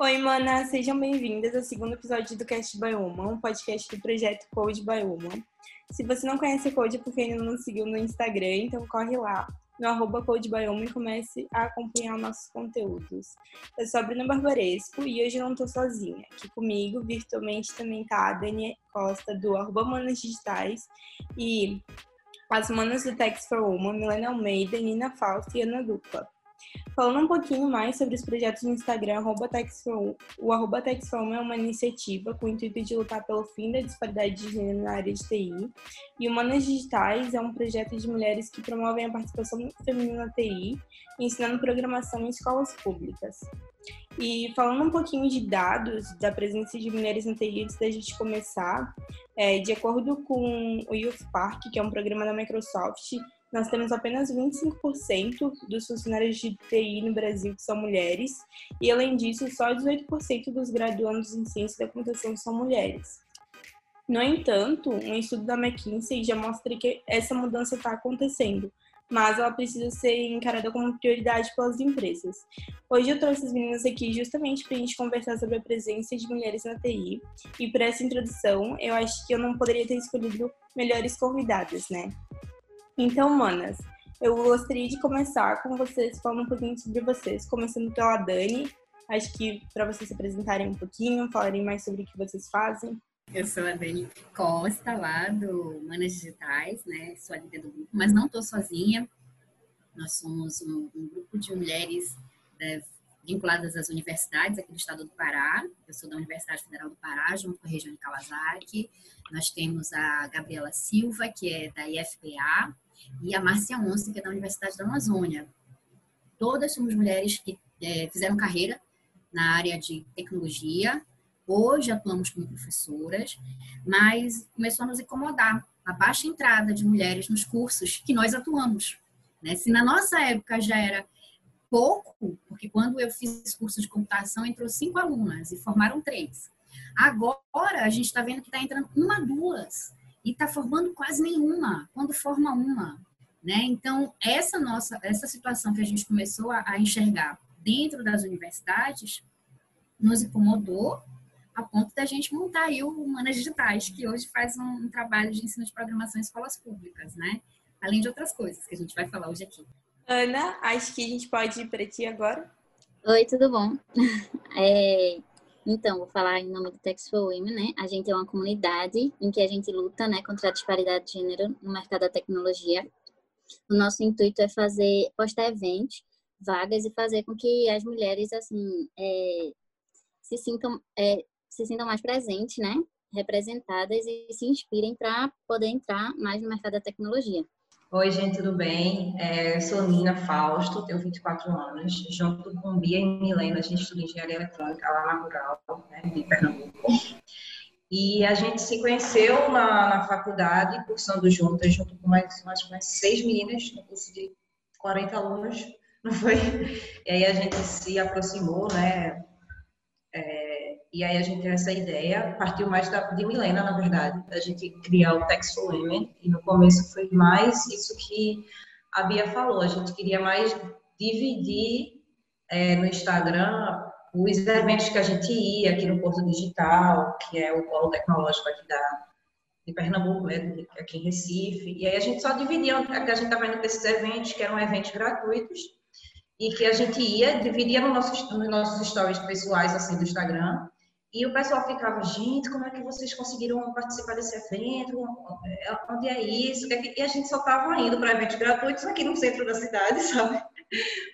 Oi, mana, sejam bem-vindas ao segundo episódio do Cast by Uma, um podcast do projeto Code by Uma. Se você não conhece Code é porque ainda não nos seguiu no Instagram, então corre lá no arroba CodeBiome e comece a acompanhar nossos conteúdos. Eu sou a Bruna Barbaresco e hoje não estou sozinha. Aqui comigo, virtualmente, também tá a Dani Costa, do arroba Manas Digitais e as manas do Tex for Woman, Milena Almeida, Nina Fausto e Ana Dupla. Falando um pouquinho mais sobre os projetos no Instagram, o arroba é uma iniciativa com o intuito de lutar pelo fim da disparidade de gênero na área de TI. E Humanas Digitais é um projeto de mulheres que promovem a participação feminina na TI, ensinando programação em escolas públicas. E falando um pouquinho de dados da presença de mulheres na TI antes da gente começar, é, de acordo com o Youth Park, que é um programa da Microsoft, nós temos apenas 25% dos funcionários de TI no Brasil que são mulheres, e além disso, só 18% dos graduandos em ciência da computação são mulheres. No entanto, um estudo da McKinsey já mostra que essa mudança está acontecendo, mas ela precisa ser encarada como prioridade pelas empresas. Hoje eu trouxe as meninas aqui justamente para a gente conversar sobre a presença de mulheres na TI, e para essa introdução, eu acho que eu não poderia ter escolhido melhores convidadas, né? Então, manas, eu gostaria de começar com vocês falando um pouquinho sobre vocês, começando pela Dani. Acho que para vocês se apresentarem um pouquinho, falarem mais sobre o que vocês fazem. Eu sou a Dani Costa, lá do Manas Digitais, né? Sou a líder do grupo, mas não estou sozinha. Nós somos um, um grupo de mulheres né, vinculadas às universidades aqui do estado do Pará. Eu sou da Universidade Federal do Pará, junto com a região de Kawasaki. Nós temos a Gabriela Silva, que é da IFPA, e a Márcia Once, que é da Universidade da Amazônia. Todas somos mulheres que é, fizeram carreira na área de tecnologia. Hoje atuamos como professoras, mas começou a nos incomodar a baixa entrada de mulheres nos cursos que nós atuamos. Né? Se na nossa época já era pouco, porque quando eu fiz curso de computação entrou cinco alunas e formaram três. Agora a gente está vendo que está entrando uma, duas e está formando quase nenhuma, quando forma uma. Né? Então, essa nossa essa situação que a gente começou a, a enxergar dentro das universidades nos incomodou a ponto da gente montar aí o Humanas Digitais, que hoje faz um, um, trabalho de ensino de programação em escolas públicas, né? Além de outras coisas que a gente vai falar hoje aqui. Ana, acho que a gente pode ir para ti agora. Oi, tudo bom? É, então, vou falar em nome do Tex for Women, né? A gente é uma comunidade em que a gente luta, né, contra a disparidade de gênero no mercado da tecnologia. O nosso intuito é fazer, postar eventos, vagas e fazer com que as mulheres, assim, é, se sintam, é, se sintam mais presentes, né? Representadas e se inspirem para poder entrar mais no mercado da tecnologia. Oi, gente, tudo bem? É, sou Nina Fausto, tenho 24 anos. Junto com Bia e Milena, a gente estuda engenharia eletrônica lá na Rural, né, de Pernambuco. E a gente se conheceu na, na faculdade, cursando juntas, junto com mais, mais, mais seis meninas, no curso de 40 alunos, não foi? E aí a gente se aproximou, né? É, e aí a gente tem essa ideia, partiu mais da, de Milena, na verdade, da gente criar o Text for Women, e no começo foi mais isso que a Bia falou, a gente queria mais dividir é, no Instagram os eventos que a gente ia aqui no Porto Digital, que é o polo tecnológico aqui da, de Pernambuco, né, aqui em Recife, e aí a gente só dividia, que a gente estava indo para esses eventos, que eram eventos gratuitos, e que a gente ia, dividia no nossos, nos nossos stories pessoais, assim, do Instagram, e o pessoal ficava, gente, como é que vocês conseguiram participar desse evento? Onde é isso? E a gente só estava indo para eventos gratuitos aqui no centro da cidade, sabe?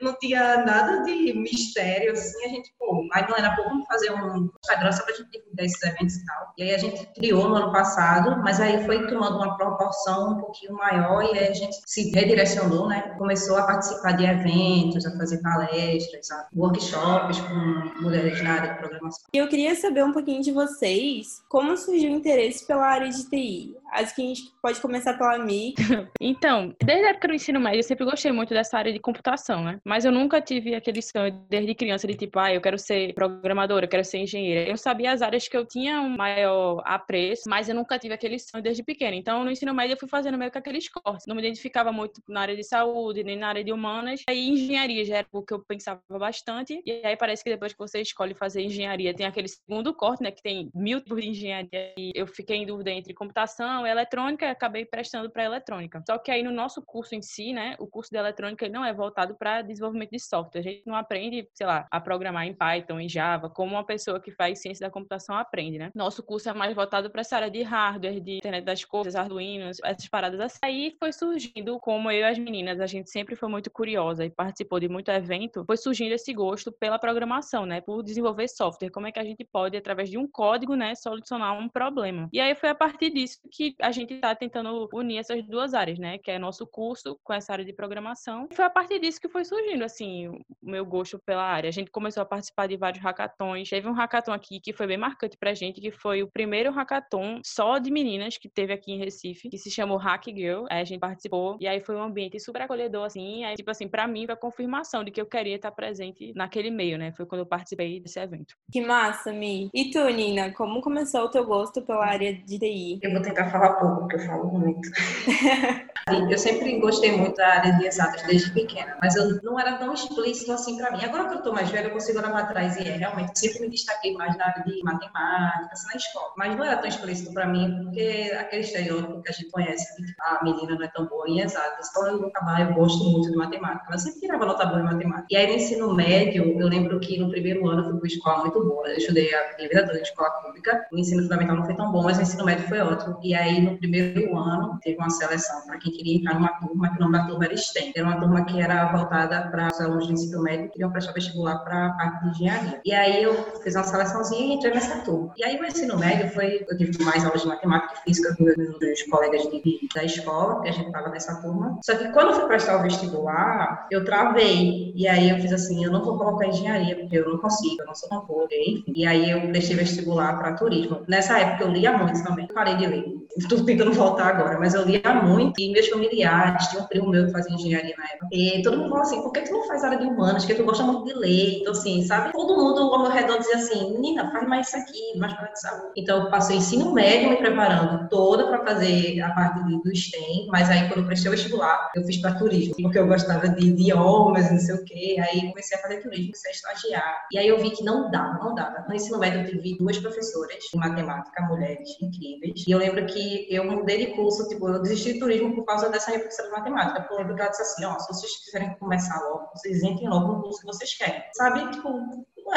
Não tinha nada de mistério, assim, a gente, pô, aí não era, pô, vamos fazer um Instagram só pra gente divulgar esses eventos e tal. E aí a gente criou no ano passado, mas aí foi tomando uma proporção um pouquinho maior e aí a gente se redirecionou, né? Começou a participar de eventos, a fazer palestras, a workshops com mulheres na área de programação. Eu queria saber um pouquinho de vocês, como surgiu o interesse pela área de TI? Acho que a gente pode começar pela Mi. então, desde a época do ensino médio, eu sempre gostei muito dessa área de computação né? Mas eu nunca tive aquele sonho desde criança de tipo, ah, eu quero ser programadora, eu quero ser engenheira. Eu sabia as áreas que eu tinha um maior apreço, mas eu nunca tive aquele sonho desde pequena. Então, no ensino médio, eu fui fazendo meio que aqueles cortes. Não me identificava muito na área de saúde, nem na área de humanas. Aí, engenharia já era o que eu pensava bastante. E aí, parece que depois que você escolhe fazer engenharia, tem aquele segundo corte, né? Que tem mil tipos de engenharia. E eu fiquei em dúvida entre computação e eletrônica acabei prestando para eletrônica. Só que aí, no nosso curso em si, né? O curso de eletrônica não é voltado para desenvolvimento de software. A gente não aprende, sei lá, a programar em Python, em Java, como uma pessoa que faz ciência da computação aprende, né? Nosso curso é mais voltado para essa área de hardware, de internet das coisas, Arduino, essas paradas assim. Aí foi surgindo, como eu e as meninas, a gente sempre foi muito curiosa e participou de muito evento, foi surgindo esse gosto pela programação, né? Por desenvolver software. Como é que a gente pode, através de um código, né, solucionar um problema. E aí foi a partir disso que a gente está tentando unir essas duas áreas, né? Que é nosso curso com essa área de programação. E foi a partir disso que foi surgindo, assim, o meu gosto pela área. A gente começou a participar de vários hackathons. Teve um hackathon aqui que foi bem marcante pra gente, que foi o primeiro hackathon só de meninas que teve aqui em Recife, que se chamou Hack Girl. Aí a gente participou e aí foi um ambiente super acolhedor, assim. Aí, tipo assim, pra mim foi a confirmação de que eu queria estar presente naquele meio, né? Foi quando eu participei desse evento. Que massa, Mi. E tu, Nina, como começou o teu gosto pela área de TI? Eu vou tentar falar pouco, porque eu falo muito. eu sempre gostei muito da área de exatas desde pequena, mas eu não era tão explícito assim para mim. Agora que eu tô mais velha, eu consigo olhar para trás e é, realmente sempre me destaquei mais na área de matemática, assim, na escola. Mas não era tão explícito para mim, porque aquele estereótipo que a gente conhece, que a menina não é tão boa em exatas. Então eu nunca eu gosto muito de matemática. Eu sempre tirava nota boa em matemática. E aí no ensino médio, eu lembro que no primeiro ano eu fui para escola muito boa. Eu estudei a minha vida toda em escola pública. O ensino fundamental não foi tão bom, mas o ensino médio foi ótimo. E aí no primeiro ano teve uma seleção para quem queria entrar numa turma, que o nome da turma era STEM. Era uma turma que era voltada para os alunos do ensino médio que queriam prestar vestibular para a parte de engenharia. E aí eu fiz uma seleçãozinha e entrei nessa turma. E aí o ensino médio foi, eu tive mais aulas de matemática e física com meus colegas de, da escola, que a gente estava nessa turma. Só que quando eu fui prestar o vestibular, eu travei. E aí eu fiz assim, eu não vou colocar engenharia, porque eu não consigo, eu não sou tão boa, enfim. E aí eu prestei vestibular para turismo. Nessa época eu lia muito também. Parei de ler. Estou tentando voltar agora, mas eu lia muito. E meus familiares, tinha um primo meu que fazia engenharia na época. E todo mundo falou assim, por que tu não faz área de humanas? Porque tu gosta muito de ler. Então, assim, sabe? Todo mundo ao meu redor dizia assim, menina, faz mais isso aqui, mais para de saúde. Então, eu passei ensino médio me preparando toda para fazer a parte do STEM, mas aí quando eu prestei o vestibular, eu fiz para turismo, porque eu gostava de idiomas, não sei o quê. Aí comecei a fazer turismo, comecei a estagiar. E aí eu vi que não dava, não dava. No ensino médio eu tive duas professoras de matemática, mulheres incríveis. E eu lembro que eu mudei de curso, tipo, eu desisti de turismo por causa dessa professora de matemática. Lembro que ela disse assim, ó, se vocês quiserem começar logo, vocês entrem logo no curso que vocês querem. Sabe? Tipo,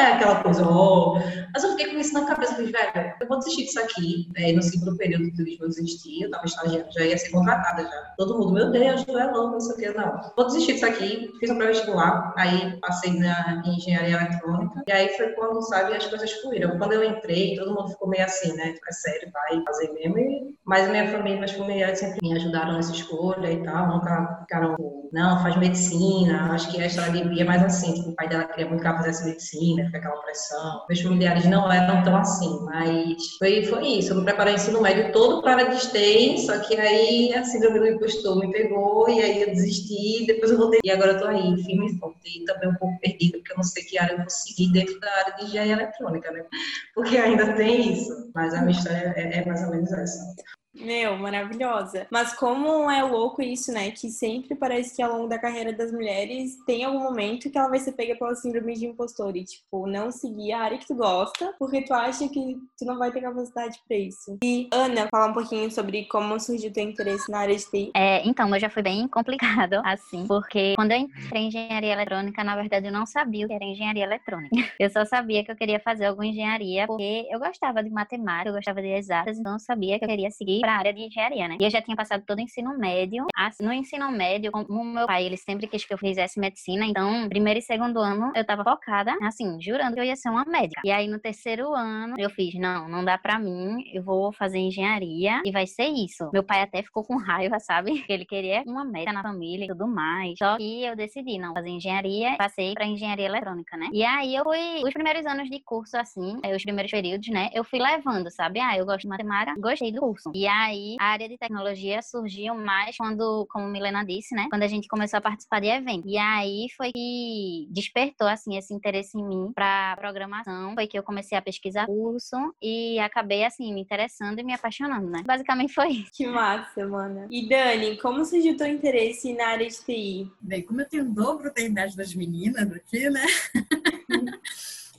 é aquela coisa, oh. Mas eu fiquei com isso na cabeça, falei, velho, eu vou desistir disso aqui. É, no segundo período do turismo eu desisti, eu tava estagiando, já ia ser contratada já. Todo mundo, meu Deus, tu é louco, não sei o que, não. Vou desistir disso aqui, fiz um pré-vestibular, aí passei na engenharia eletrônica, e aí foi quando, sabe, as coisas fluíram. Quando eu entrei, todo mundo ficou meio assim, né, fica sério, vai fazer mesmo. E... Mas minha família, meus familiares sempre me ajudaram nessa escolha e tal, nunca ficaram, não, faz medicina, acho que a história de Bia é mais assim, tipo, o pai dela queria muito que ela fizesse medicina? Fica aquela pressão. Meus familiares não eram tão assim, mas foi, foi isso. Eu me preparei ensino médio todo para a de só que aí a síndrome do impostor me pegou e aí eu desisti, depois eu voltei. E agora eu tô aí, firme e forte, e também um pouco perdida, porque eu não sei que área eu vou seguir dentro da área de engenharia eletrônica, né? Porque ainda tem isso, mas a minha história é, é mais ou menos essa. Meu, maravilhosa. Mas como é louco isso, né? Que sempre parece que ao longo da carreira das mulheres tem algum momento que ela vai ser pega pela síndrome de impostor e, tipo, não seguir a área que tu gosta, porque tu acha que tu não vai ter capacidade para isso. E, Ana, fala um pouquinho sobre como surgiu teu interesse na área de TI. É, então, eu já foi bem complicado, assim, porque quando eu entrei em engenharia eletrônica, na verdade, eu não sabia o que era engenharia eletrônica. Eu só sabia que eu queria fazer alguma engenharia porque eu gostava de matemática, eu gostava de exatas, então eu sabia que eu queria seguir para a área de engenharia, né? E eu já tinha passado todo o ensino médio. No ensino médio, como meu pai, ele sempre quis que eu fizesse medicina, então, primeiro e segundo ano, eu tava focada, assim, jurando que eu ia ser uma médica. E aí, no terceiro ano, eu fiz, não, não dá pra mim, eu vou fazer engenharia e vai ser isso. Meu pai até ficou com raiva, sabe? Ele queria uma médica na família e tudo mais. Só que eu decidi, não, fazer engenharia, passei pra engenharia eletrônica, né? E aí, eu fui, os primeiros anos de curso, assim, os primeiros períodos, né, eu fui levando, sabe? Ah, eu gosto de matemática, gostei do curso. E E aí, a área de tecnologia surgiu mais quando, como Milena disse, né? Quando a gente começou a participar de eventos. E aí foi que despertou, assim, esse interesse em mim para programação. Foi que eu comecei a pesquisar curso e acabei, assim, me interessando e me apaixonando, né? Basicamente foi isso. Que massa, mano. E Dani, como surgiu o teu interesse na área de TI? Bem, como eu tenho o dobro da idade das meninas aqui, né?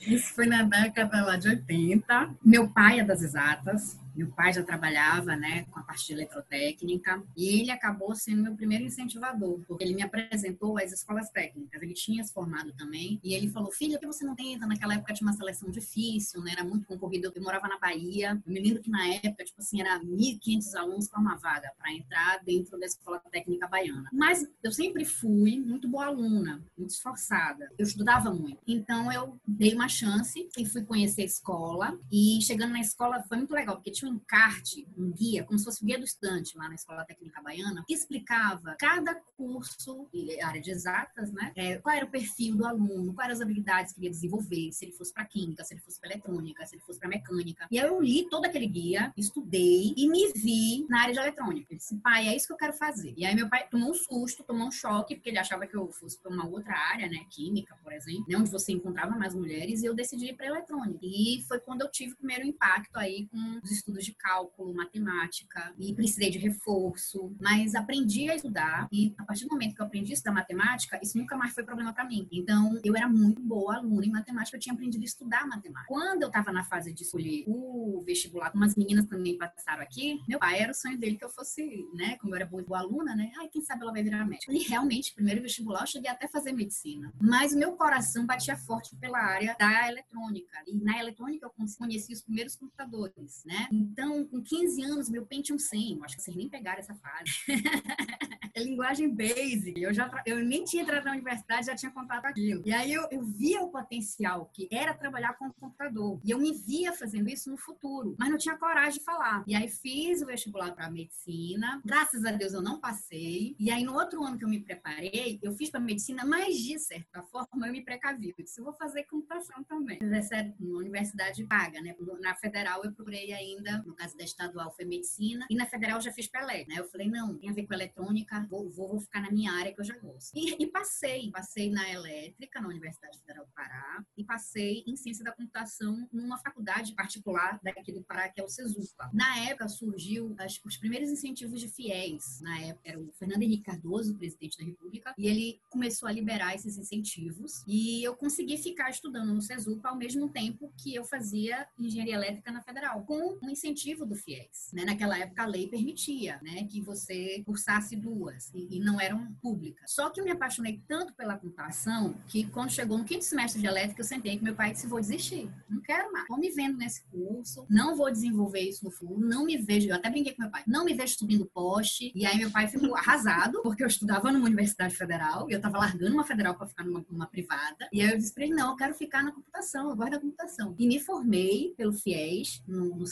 Isso foi na década lá de 80. Meu pai é das exatas, meu pai já trabalhava, né, com a parte de eletrotécnica e ele acabou sendo meu primeiro incentivador, porque ele me apresentou às escolas técnicas. Ele tinha se formado também e ele falou: "Filha, por que você não tenta? Naquela época tinha uma seleção difícil, né? Era muito concorrido. Eu morava na Bahia. Eu me lembro que na época, tipo assim, era 1.500 alunos para uma vaga para entrar dentro da escola técnica baiana. Mas eu sempre fui muito boa aluna, muito esforçada. Eu estudava muito. Então eu dei uma chance e fui conhecer a escola e chegando na escola foi muito legal, porque tinha um encarte, um guia, como se fosse o guia do estudante lá na Escola Técnica Baiana, que explicava cada curso, área de exatas, né? É, qual era o perfil do aluno, quais eram as habilidades que ele ia desenvolver, se ele fosse para química, se ele fosse para eletrônica, se ele fosse para mecânica. E aí eu li todo aquele guia, estudei e me vi na área de eletrônica. Ele disse, pai, é isso que eu quero fazer. E aí meu pai tomou um susto, tomou um choque, porque ele achava que eu fosse para uma outra área, né? Química, por exemplo, né? onde você encontrava mais mulheres, e eu decidi ir para eletrônica. E foi quando eu tive o primeiro impacto aí com os estudos de cálculo, matemática, e precisei de reforço, mas aprendi a estudar e a partir do momento que eu aprendi a estudar matemática, isso nunca mais foi problema para mim. Então, eu era muito boa aluna em matemática, eu tinha aprendido a estudar matemática. Quando eu estava na fase de escolher o vestibular, como as meninas também passaram aqui, meu pai era o sonho dele que eu fosse, né, como eu era boa, boa aluna, né, ai, quem sabe ela vai virar médica. E realmente, primeiro vestibular, eu cheguei até a fazer medicina. Mas o meu coração batia forte pela área da eletrônica. E na eletrônica eu conheci os primeiros computadores, né? Então, com 15 anos, meu Pentium 100, acho que vocês nem pegaram essa fase. é linguagem basic. Eu, já, eu nem tinha entrado na universidade, já tinha contato aquilo. E aí eu, eu via o potencial que era trabalhar com o computador. E eu me via fazendo isso no futuro, mas não tinha coragem de falar. E aí fiz o vestibular para medicina. Graças a Deus eu não passei. E aí no outro ano que eu me preparei, eu fiz para medicina, mas de certa forma eu me precavi. Eu disse, eu vou fazer computação também. Na universidade paga, né? Na federal eu procurei ainda no caso da estadual foi medicina, e na federal já fiz Pelé, né? Eu falei, não, tem a ver com eletrônica, vou, vou, vou ficar na minha área que eu já gosto. E, e, passei, passei na elétrica, na Universidade Federal do Pará, e passei em ciência da computação numa faculdade particular daqui do Pará, que é o CESUPA. Na época surgiu as, os primeiros incentivos de fiéis, na época era o Fernando Henrique Cardoso, presidente da República, e ele começou a liberar esses incentivos, e eu consegui ficar estudando no CESUPA ao mesmo tempo que eu fazia engenharia elétrica na federal, com um incentivo do FIES. Né? Naquela época a lei permitia né, que você cursasse duas e, e, não eram públicas. Só que eu me apaixonei tanto pela computação que quando chegou no quinto semestre de elétrica eu sentei com meu pai disse, vou desistir, não quero mais. Estou me vendo nesse curso, não vou desenvolver isso no futuro, não me vejo, eu até brinquei com meu pai, não me vejo subindo poste. E aí meu pai ficou arrasado, porque eu estudava numa universidade federal e eu estava largando uma federal para ficar numa, numa, privada. E aí eu disse para ele, não, eu quero ficar na computação, eu gosto da computação. E me formei pelo FIES, no, no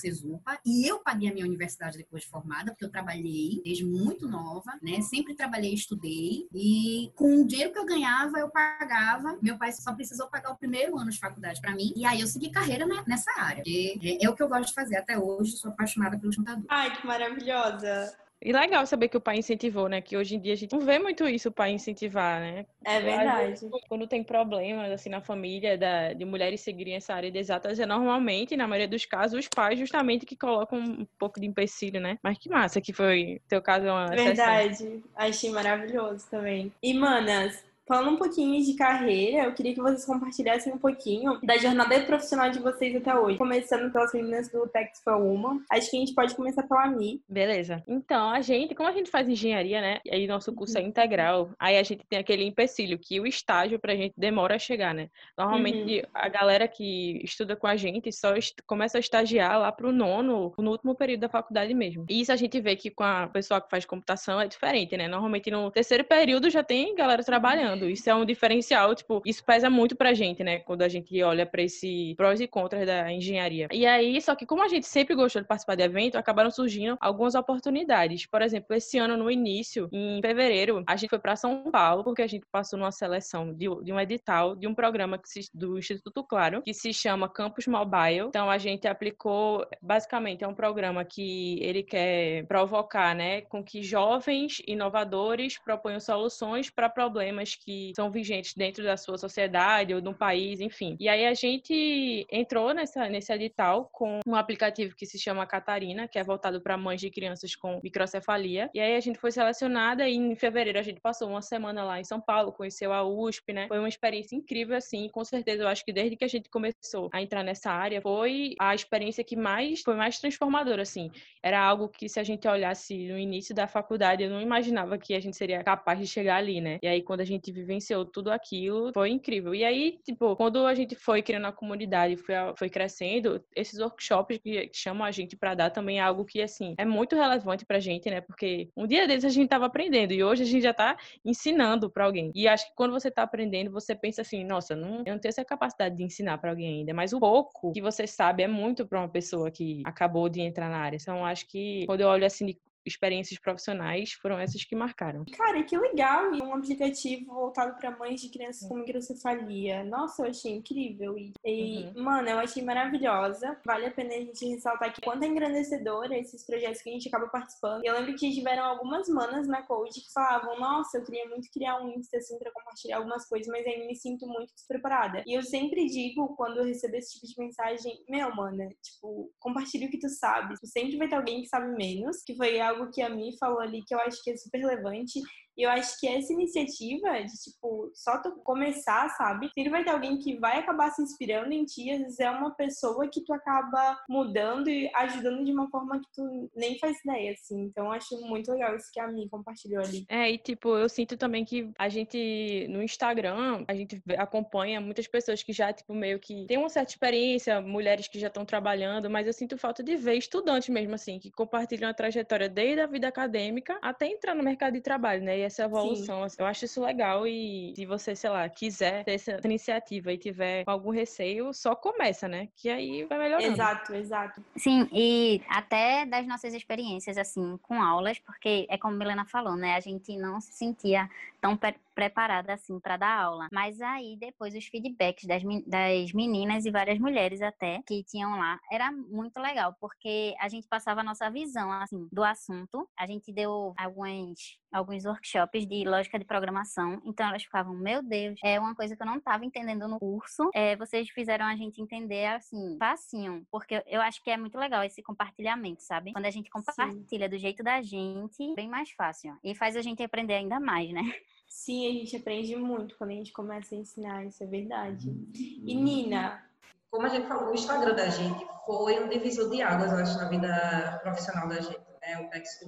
E eu paguei a minha universidade depois de formada, porque eu trabalhei desde muito nova, né? Sempre trabalhei, estudei e com o dinheiro que eu ganhava, eu pagava. Meu pai só precisou pagar o primeiro ano de faculdade para mim e aí eu segui carreira nessa área. É, é, o que eu gosto de fazer até hoje, sou apaixonada pelo computador. Ai, que maravilhosa! E legal saber que o pai incentivou, né? Que hoje em dia a gente não vê muito isso o pai incentivar, né? É verdade. Quando tem problemas, assim, na família da, de mulheres seguirem essa área de exatas, é normalmente, na maioria dos casos, os pais justamente que colocam um pouco de empecilho, né? Mas que massa que foi, teu caso é uma Verdade. Exceção. Achei maravilhoso também. E, manas, Falando um pouquinho de carreira, eu queria que vocês compartilhassem um pouquinho da jornada profissional de vocês até hoje. Começando pelas meninas do Tex for Woman. Acho que a gente pode começar pela Mi. Beleza. Então, a gente, como a gente faz engenharia, né? E aí nosso curso é uhum. integral, aí a gente tem aquele empecilho que o estágio pra gente demora a chegar, né? Normalmente uhum. a galera que estuda com a gente só começa a estagiar lá pro nono, no último período da faculdade mesmo. E isso a gente vê que com a pessoa que faz computação é diferente, né? Normalmente no terceiro período já tem galera trabalhando Isso é um diferencial, tipo, isso pesa muito pra gente, né? Quando a gente olha para esse prós e contras da engenharia. E aí, só que como a gente sempre gostou de participar de evento, acabaram surgindo algumas oportunidades. Por exemplo, esse ano no início, em fevereiro, a gente foi para São Paulo porque a gente passou numa seleção de, de um edital de um programa se, do Instituto Claro, que se chama Campus Mobile. Então a gente aplicou, basicamente é um programa que ele quer provocar, né, com que jovens inovadores proponham soluções para problemas que são vigentes dentro da sua sociedade ou do país, enfim. E aí a gente entrou nessa, nesse edital com um aplicativo que se chama Catarina, que é voltado para mães de crianças com microcefalia. E aí a gente foi selecionada e em fevereiro a gente passou uma semana lá em São Paulo, conheceu a USP, né? Foi uma experiência incrível, assim. Com certeza, eu acho que desde que a gente começou a entrar nessa área, foi a experiência que mais foi mais transformadora, assim. Era algo que se a gente olhasse no início da faculdade, eu não imaginava que a gente seria capaz de chegar ali, né? E aí quando a gente vivenciou tudo aquilo, foi incrível. E aí, tipo, quando a gente foi criando a comunidade, foi, foi crescendo, esses workshops que chamam a gente para dar também é algo que, assim, é muito relevante pra gente, né? Porque um dia desses a gente tava aprendendo e hoje a gente já tá ensinando para alguém. E acho que quando você tá aprendendo, você pensa assim, nossa, não, eu não tenho essa capacidade de ensinar para alguém ainda, mas o pouco que você sabe é muito para uma pessoa que acabou de entrar na área. Então, acho que quando eu olho assim de experiências profissionais foram essas que marcaram. Cara, que legal! E um aplicativo voltado para mães de crianças com microcefalia. Nossa, eu achei incrível. E, e uhum. mano, eu achei maravilhosa. Vale a pena a gente ressaltar aqui quanto é engrandecedor esses projetos que a gente acaba participando. Eu lembro que tiveram algumas manas na Code que falavam: Nossa, eu queria muito criar um Insta assim pra compartilhar algumas coisas, mas aí me sinto muito despreparada. E eu sempre digo, quando eu recebo esse tipo de mensagem: Meu, mana, tipo, compartilha o que tu sabe. Sempre vai ter alguém que sabe menos, que foi algo algo que a Mi falou ali que eu acho que é super relevante e eu acho que essa iniciativa de, tipo, só tu começar, sabe? Sempre vai ter alguém que vai acabar se inspirando em ti. Às vezes é uma pessoa que tu acaba mudando e ajudando de uma forma que tu nem faz ideia, assim. Então, eu acho muito legal isso que a Mi compartilhou ali. É, e, tipo, eu sinto também que a gente, no Instagram, a gente acompanha muitas pessoas que já, tipo, meio que tem uma certa experiência, mulheres que já estão trabalhando, mas eu sinto falta de ver estudantes mesmo, assim, que compartilham a trajetória desde a vida acadêmica até entrar no mercado de trabalho, né? E essa evolução. Assim, eu acho isso legal e se você, sei lá, quiser ter essa iniciativa e tiver algum receio, só começa, né? Que aí vai melhorando. Exato, exato. Sim, e até das nossas experiências, assim, com aulas, porque é como a Milena falou, né? A gente não se sentia tão preparada assim para dar aula. Mas aí depois os feedbacks das, das meninas e várias mulheres até que tinham lá era muito legal, porque a gente passava a nossa visão assim do assunto. A gente deu alguns alguns workshops de lógica de programação, então elas ficavam, meu Deus, é uma coisa que eu não estava entendendo no curso. É, vocês fizeram a gente entender assim, facinho, porque eu acho que é muito legal esse compartilhamento, sabe? Quando a gente compartilha Sim. do jeito da gente, bem mais fácil. E faz a gente aprender ainda mais, né? Sim, a gente aprende muito quando a gente começa a ensinar, isso é verdade. E Nina? Como a gente falou, o Instagram da gente foi um divisor de águas, eu acho, na vida profissional da gente, né? O Tex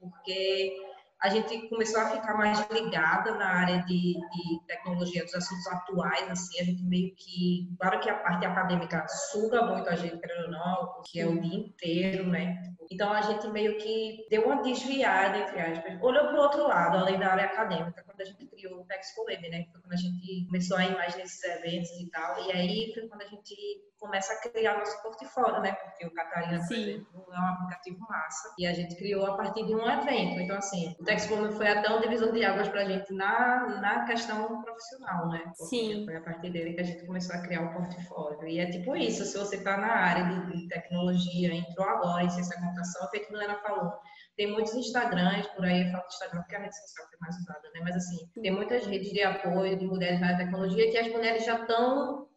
porque a gente começou a ficar mais ligada na área de, de, tecnologia dos assuntos atuais, assim, a gente meio que, claro que a parte acadêmica suga muito a gente, querendo não, que é o dia inteiro, né? Então a gente meio que deu uma desviada, entre aspas, olhou para o outro lado, além da área acadêmica, quando a gente criou o Texcolab, né? Foi quando a gente começou a ir mais nesses eventos e tal, e aí foi quando a gente começa a criar nosso portfólio, né? Porque o Catarina, por exemplo, é um aplicativo massa e a gente criou a partir de um evento. Então, assim, o Texpome foi até um divisor de águas para a gente na, na questão profissional, né? Porque Sim. Foi a partir dele que a gente começou a criar o portfólio. E é tipo isso, se você está na área de, de, tecnologia, entrou agora em ciência da computação, feito que a Helena falou, tem muitos Instagrams por aí, eu falo Instagram porque é a rede social que é mais usada, né? Mas assim, tem muitas redes de apoio de mulheres na tecnologia que as mulheres já estão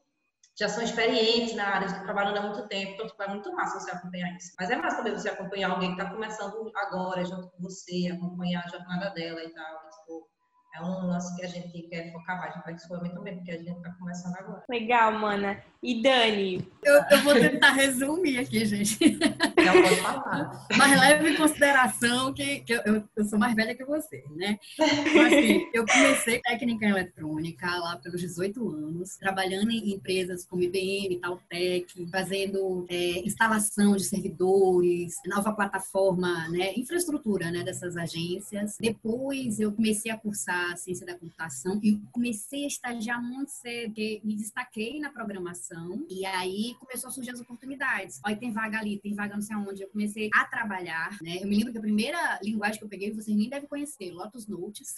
já são experientes na área, estão trabalhando há muito tempo, então tipo, é muito massa você acompanhar isso. Mas é massa também você acompanhar alguém que está começando agora, junto com você, acompanhar a jornada dela e tal. Tipo, é um lance que a gente quer focar mais no Pexfome também, porque a gente está começando agora. Legal, mana. E Dani? Eu, eu vou tentar resumir aqui, gente. Mas leve em consideração que, que eu, eu, sou mais velha que você, né? Então, assim, eu comecei técnica em eletrônica lá pelos 18 anos, trabalhando em empresas como IBM, Taltec, fazendo é, instalação de servidores, nova plataforma, né, infraestrutura né, dessas agências. Depois eu comecei a cursar ciência da computação e comecei a estagiar muito cedo, me destaquei na programação e aí começou a surgir as oportunidades. Olha, tem vaga ali, tem vaga não sei aonde. Eu comecei a trabalhar, né? Eu me lembro que a primeira linguagem que eu peguei, vocês nem devem conhecer, Lotus Notes.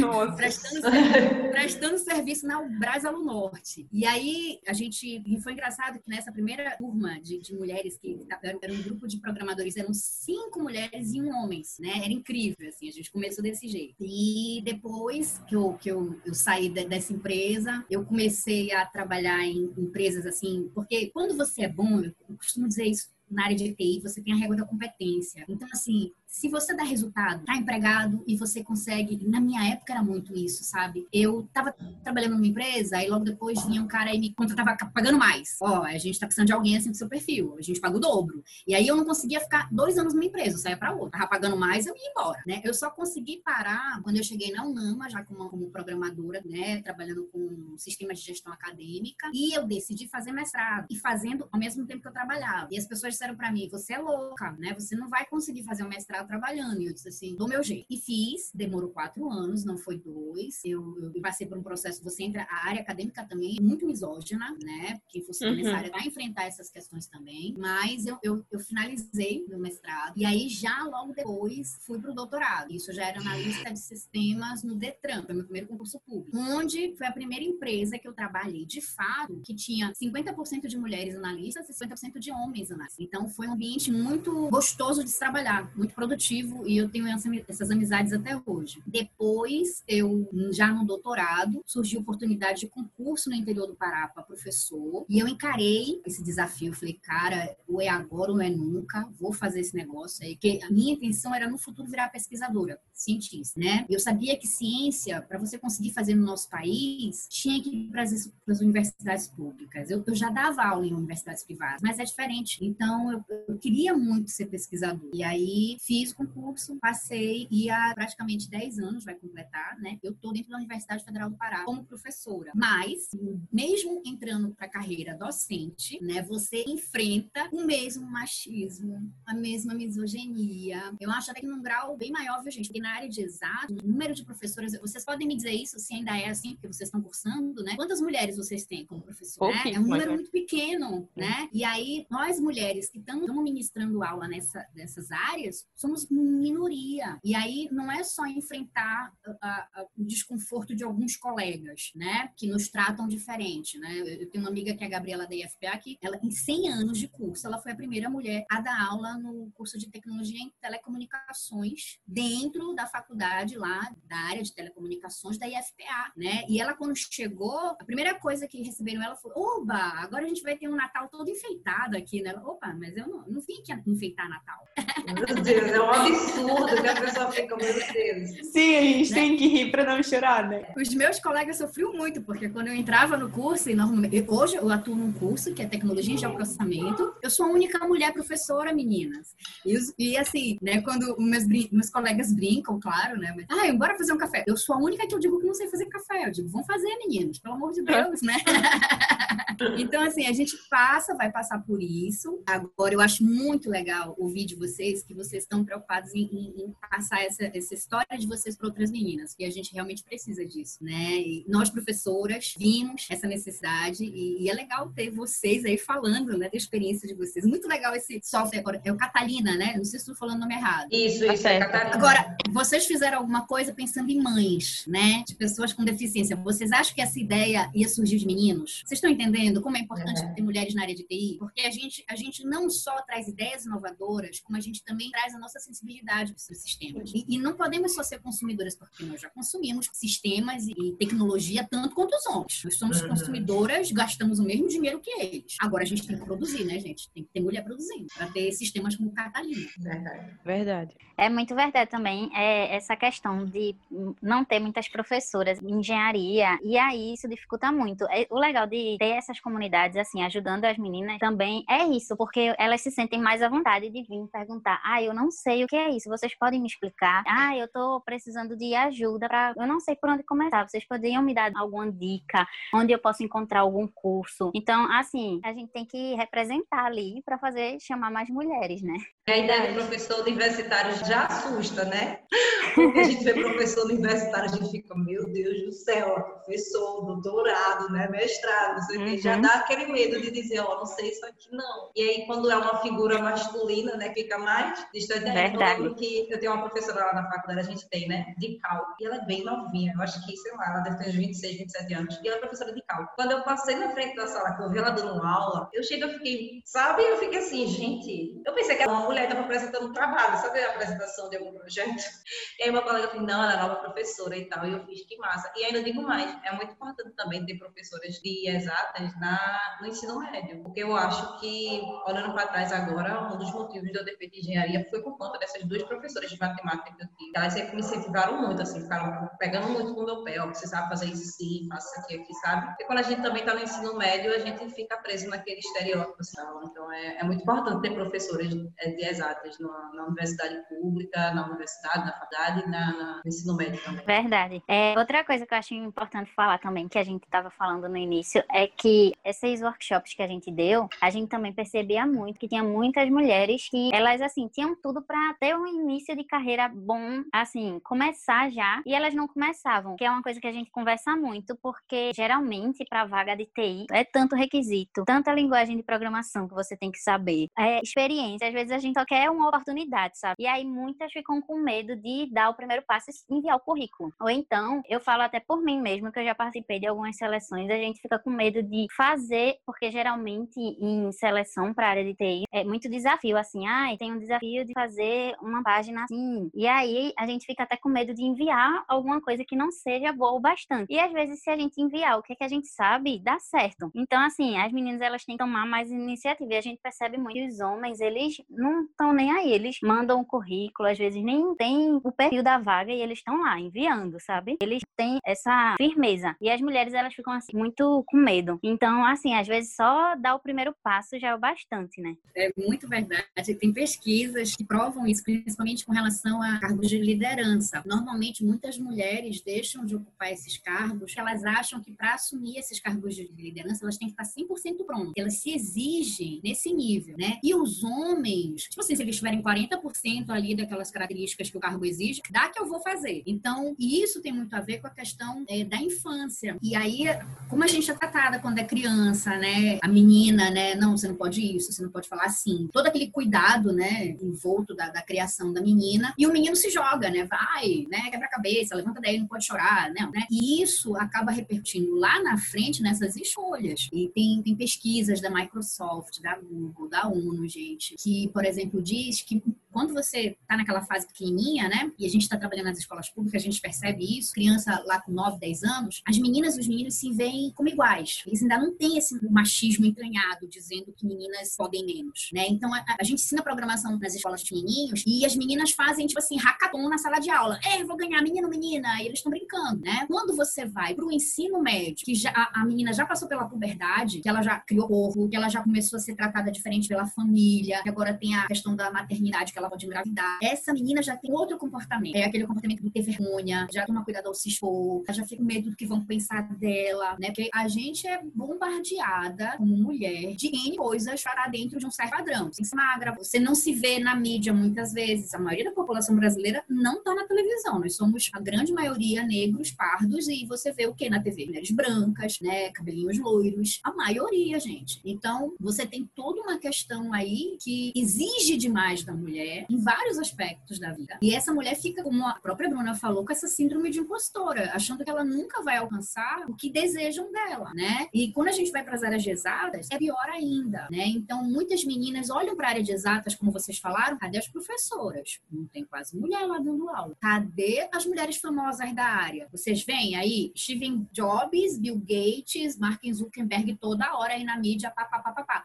Nossa. prestando, prestando serviço na Brasil Norte. E aí a gente, e foi engraçado que nessa primeira turma de, de mulheres que era um grupo de programadores, eram cinco mulheres e um homens, né? Era incrível, assim, a gente começou desse jeito. E depois que eu, que eu, eu saí de, dessa empresa, eu comecei a trabalhar em empresas assim, porque quando você é bom, eu costumo dizer isso na área de TI, você tem a régua da competência. Então, assim, se você dá resultado, tá empregado e você consegue. Na minha época era muito isso, sabe? Eu tava trabalhando numa empresa e logo depois vinha um cara e me contratava pagando mais. Ó, oh, a gente tá precisando de alguém assim com seu perfil. A gente paga o dobro. E aí eu não conseguia ficar dois anos numa empresa, eu saía pra outra. Tava pagando mais, eu ia embora, né? Eu só consegui parar quando eu cheguei na Unama, já como, como programadora, né? Trabalhando com sistemas de gestão acadêmica. E eu decidi fazer mestrado. E fazendo ao mesmo tempo que eu trabalhava. E as pessoas disseram para mim: você é louca, né? Você não vai conseguir fazer um mestrado trabalhando. E eu disse assim, do meu jeito. E fiz, demorou quatro anos, não foi dois. Eu, eu passei por um processo, você entra, a área acadêmica também é muito misógina, né? Porque você uhum. nessa área vai enfrentar essas questões também. Mas eu, eu, eu finalizei meu mestrado. E aí, já logo depois, fui pro doutorado. Isso já era na lista de sistemas no Detran, foi meu primeiro concurso público. Onde foi a primeira empresa que eu trabalhei, de fato, que tinha 50% de mulheres analistas e 50% de homens analistas. Então, foi um ambiente muito gostoso de se trabalhar, muito produtivo produtivo e eu tenho essas amizades até hoje. Depois, eu já no doutorado, surgiu a oportunidade de concurso no interior do Pará para professor e eu encarei esse desafio. Falei, cara, ou é agora ou é nunca, vou fazer esse negócio aí. Que a minha intenção era no futuro virar pesquisadora, cientista, né? Eu sabia que ciência, para você conseguir fazer no nosso país, tinha que ir para as universidades públicas. Eu, eu, já dava aula em universidades privadas, mas é diferente. Então, eu, eu queria muito ser pesquisador. E aí, fiz fiz o concurso, passei e há praticamente 10 anos vai completar, né? Eu estou dentro da Universidade Federal do Pará como professora. Mas, mesmo entrando para a carreira docente, né, você enfrenta o mesmo machismo, a mesma misoginia. Eu acho até que num grau bem maior, viu, gente? Porque na área de exato, o número de professoras, vocês podem me dizer isso, se ainda é assim, porque vocês estão cursando, né? Quantas mulheres vocês têm como professora? Né? É um número muito pequeno, né? E aí, nós mulheres que estamos ministrando aula nessa, nessas áreas, somos minoria. E aí não é só enfrentar a, a, o desconforto de alguns colegas, né? Que nos tratam diferente, né? Eu tenho uma amiga que é a Gabriela da IFPA, que ela, em 100 anos de curso, ela foi a primeira mulher a dar aula no curso de tecnologia em telecomunicações dentro da faculdade lá, da área de telecomunicações da IFPA, né? E ela, quando chegou, a primeira coisa que receberam ela foi: Oba, agora a gente vai ter um Natal todo enfeitado aqui, né? Opa, mas eu não, não vim aqui enfeitar Natal. Meu Deus, é um absurdo que a pessoa fica, meu Deus. Sim, a gente né? tem que rir para não chorar, né? Os meus colegas sofriam muito, porque quando eu entrava no curso, e normalmente, hoje eu atuo num curso que é tecnologia em geoprocessamento, eu sou a única mulher professora, meninas. E, e assim, né, quando meus, meus colegas brincam, claro, né? Mas, ah, bora fazer um café. Eu sou a única que eu digo que não sei fazer café. Eu digo, vão fazer, meninos, pelo amor de Deus, né? então, assim, a gente passa, vai passar por isso. Agora, eu acho muito legal ouvir de vocês que vocês estão preocupados em, em, em passar essa, essa história de vocês para outras meninas, que a gente realmente precisa disso, né? E nós, professoras, vimos essa necessidade e, e, é legal ter vocês aí falando, né, da experiência de vocês. Muito legal esse software agora, é o Catalina, né? Não sei se estou falando o nome errado. Isso, isso, tá é Catalina. Agora, vocês fizeram alguma coisa pensando em mães, né? De pessoas com deficiência. Vocês acham que essa ideia ia surgir de meninos? Vocês estão entendendo como é importante é. ter mulheres na área de TI? Porque a gente, a gente não só traz ideias inovadoras, como a gente também traz a nossa nossa sensibilidade para os sistemas. E, e, não podemos só ser consumidoras, porque nós já consumimos sistemas e tecnologia tanto quanto os homens. Nós somos uhum. consumidoras, gastamos o mesmo dinheiro que eles. Agora a gente tem que produzir, né, gente? Tem que ter mulher produzindo, para ter sistemas como Catalina. Verdade. Verdade. É muito verdade também é essa questão de não ter muitas professoras em engenharia, e aí isso dificulta muito. É, o legal de ter essas comunidades, assim, ajudando as meninas também é isso, porque elas se sentem mais à vontade de vir perguntar: ah, eu não sei o que é isso, vocês podem me explicar? Ah, eu tô precisando de ajuda para. Eu não sei por onde começar, vocês poderiam me dar alguma dica, onde eu posso encontrar algum curso? Então, assim, a gente tem que representar ali para fazer chamar mais mulheres, né? A ideia do professor universitário já assusta, né? Porque a gente vê professor universitário, a gente fica, meu Deus do céu, professor, doutorado, né? Mestrado, sei o uhum. Já dá aquele medo de dizer, ó, oh, não sei isso aqui não. E aí, quando é uma figura masculina, né, fica mais distante. Verdade. Eu que eu tenho uma professora lá na faculdade, a gente tem, né, de cálculo, e ela é bem novinha, eu acho que, sei lá, ela deve ter uns 26, 27 anos, e ela é professora de cálculo. Quando eu passei na frente da sala, que eu vi ela dando aula, eu chego, eu fiquei, sabe? Eu fiquei assim, gente, eu pensei que era uma mulher estava apresentando um trabalho, sabe a apresentação de algum projeto? E aí uma colega falou, não, ela é nova professora e tal, e eu fiz, que massa. E ainda digo mais, é muito importante também ter professoras de exatas na, no ensino médio, porque eu acho que, olhando para trás agora, um dos motivos de eu ter feito engenharia foi por conta dessas duas professoras de matemática que. Elas sempre me incentivaram muito, assim, ficaram pegando muito no meu pé, ó, você sabe fazer isso sim, faça isso aqui, aqui, sabe? Porque quando a gente também está no ensino médio, a gente fica preso naquele estereótipo, assim, então é, é muito importante ter professores de, de exatas na, na, universidade pública, na universidade, na faculdade e na, na, no ensino médio também. Verdade. É, outra coisa que eu acho importante falar também, que a gente estava falando no início, é que esses workshops que a gente deu, a gente também percebia muito que tinha muitas mulheres que elas, assim, tinham tudo para ter um início de carreira bom, assim, começar já, e elas não começavam, que é uma coisa que a gente conversa muito, porque geralmente para vaga de TI é tanto requisito, tanta linguagem de programação que você tem que saber, é experiência, às vezes a gente só quer uma oportunidade, sabe? E aí muitas ficam com medo de dar o primeiro passo e enviar o currículo. Ou então, eu falo até por mim mesmo, que eu já participei de algumas seleções, a gente fica com medo de fazer, porque geralmente em seleção para área de TI é muito desafio, assim, ah, tem um desafio de fazer uma página assim. E aí a gente fica até com medo de enviar alguma coisa que não seja boa o bastante. E às vezes, se a gente enviar o que, é que a gente sabe, dá certo. Então, assim, as meninas elas têm que tomar mais iniciativa. E a gente percebe muito que os homens, eles não estão nem aí. Eles mandam um currículo, às vezes nem tem o perfil da vaga e eles estão lá enviando, sabe? Eles têm essa firmeza. E as mulheres, elas ficam assim, muito com medo. Então, assim, às vezes só dar o primeiro passo já é o bastante, né? É muito verdade. Tem pesquisas que provam isso, principalmente com relação a cargos de liderança. Normalmente, muitas mulheres deixam de ocupar esses cargos, elas acham que para assumir esses cargos de liderança, elas têm que estar 100% prontas. Elas se exigem nesse nível, né? E os homens, tipo assim, se eles tiverem 40% ali daquelas características que o cargo exige, dá que eu vou fazer. Então, isso tem muito a ver com a questão é, da infância. E aí, como a gente é tratada quando é criança, né? A menina, né? Não, você não pode isso, você não pode falar assim. Todo aquele cuidado, né? Envolto da, da criação da menina. E o menino se joga, né? Vai, né? Quebra a cabeça, levanta daí, não pode chorar, né? né? E isso acaba repercutindo lá na frente nessas escolhas. E tem, tem pesquisas da Microsoft, da Google, da ONU, gente, que, por exemplo, diz que quando você está naquela fase pequenininha, né? E a gente está trabalhando nas escolas públicas, a gente percebe isso. Criança lá com 9, 10 anos, as meninas e os meninos se veem como iguais. Eles ainda não têm esse machismo entranhado, dizendo que meninas podem menos, né? Então, a, a gente ensina programação nas escolas de menininhos e as meninas fazem, tipo assim, hackathon na sala de aula. É, vou ganhar menino, menina. E eles estão brincando, né? Quando você vai para o ensino médio, que já, a, a menina já passou pela puberdade, que ela já criou corpo, que ela já começou a ser tratada diferente pela família, que agora tem a questão da maternidade, que ela ela pode engravidar. Essa menina já tem outro comportamento. É aquele comportamento de ter vergonha, já toma cuidado ao se expor, já fica com medo do que vão pensar dela, né? Porque a gente é bombardeada como mulher de N coisas para dentro de um certo padrão. Você é magra, você não se vê na mídia muitas vezes. A maioria da população brasileira não tá na televisão. Nós somos a grande maioria negros, pardos, e você vê o que na TV? Mulheres brancas, né? Cabelinhos loiros. A maioria, gente. Então, você tem toda uma questão aí que exige demais da mulher mulher em vários aspectos da vida. E essa mulher fica, como a própria Bruna falou, com essa síndrome de impostora, achando que ela nunca vai alcançar o que desejam dela, né? E quando a gente vai para as áreas de exatas, é pior ainda, né? Então, muitas meninas olham para a área de exatas, como vocês falaram, cadê as professoras? Não tem quase mulher lá dando aula. Cadê as mulheres famosas da área? Vocês veem aí Steven Jobs, Bill Gates, Mark Zuckerberg toda hora aí na mídia, pá.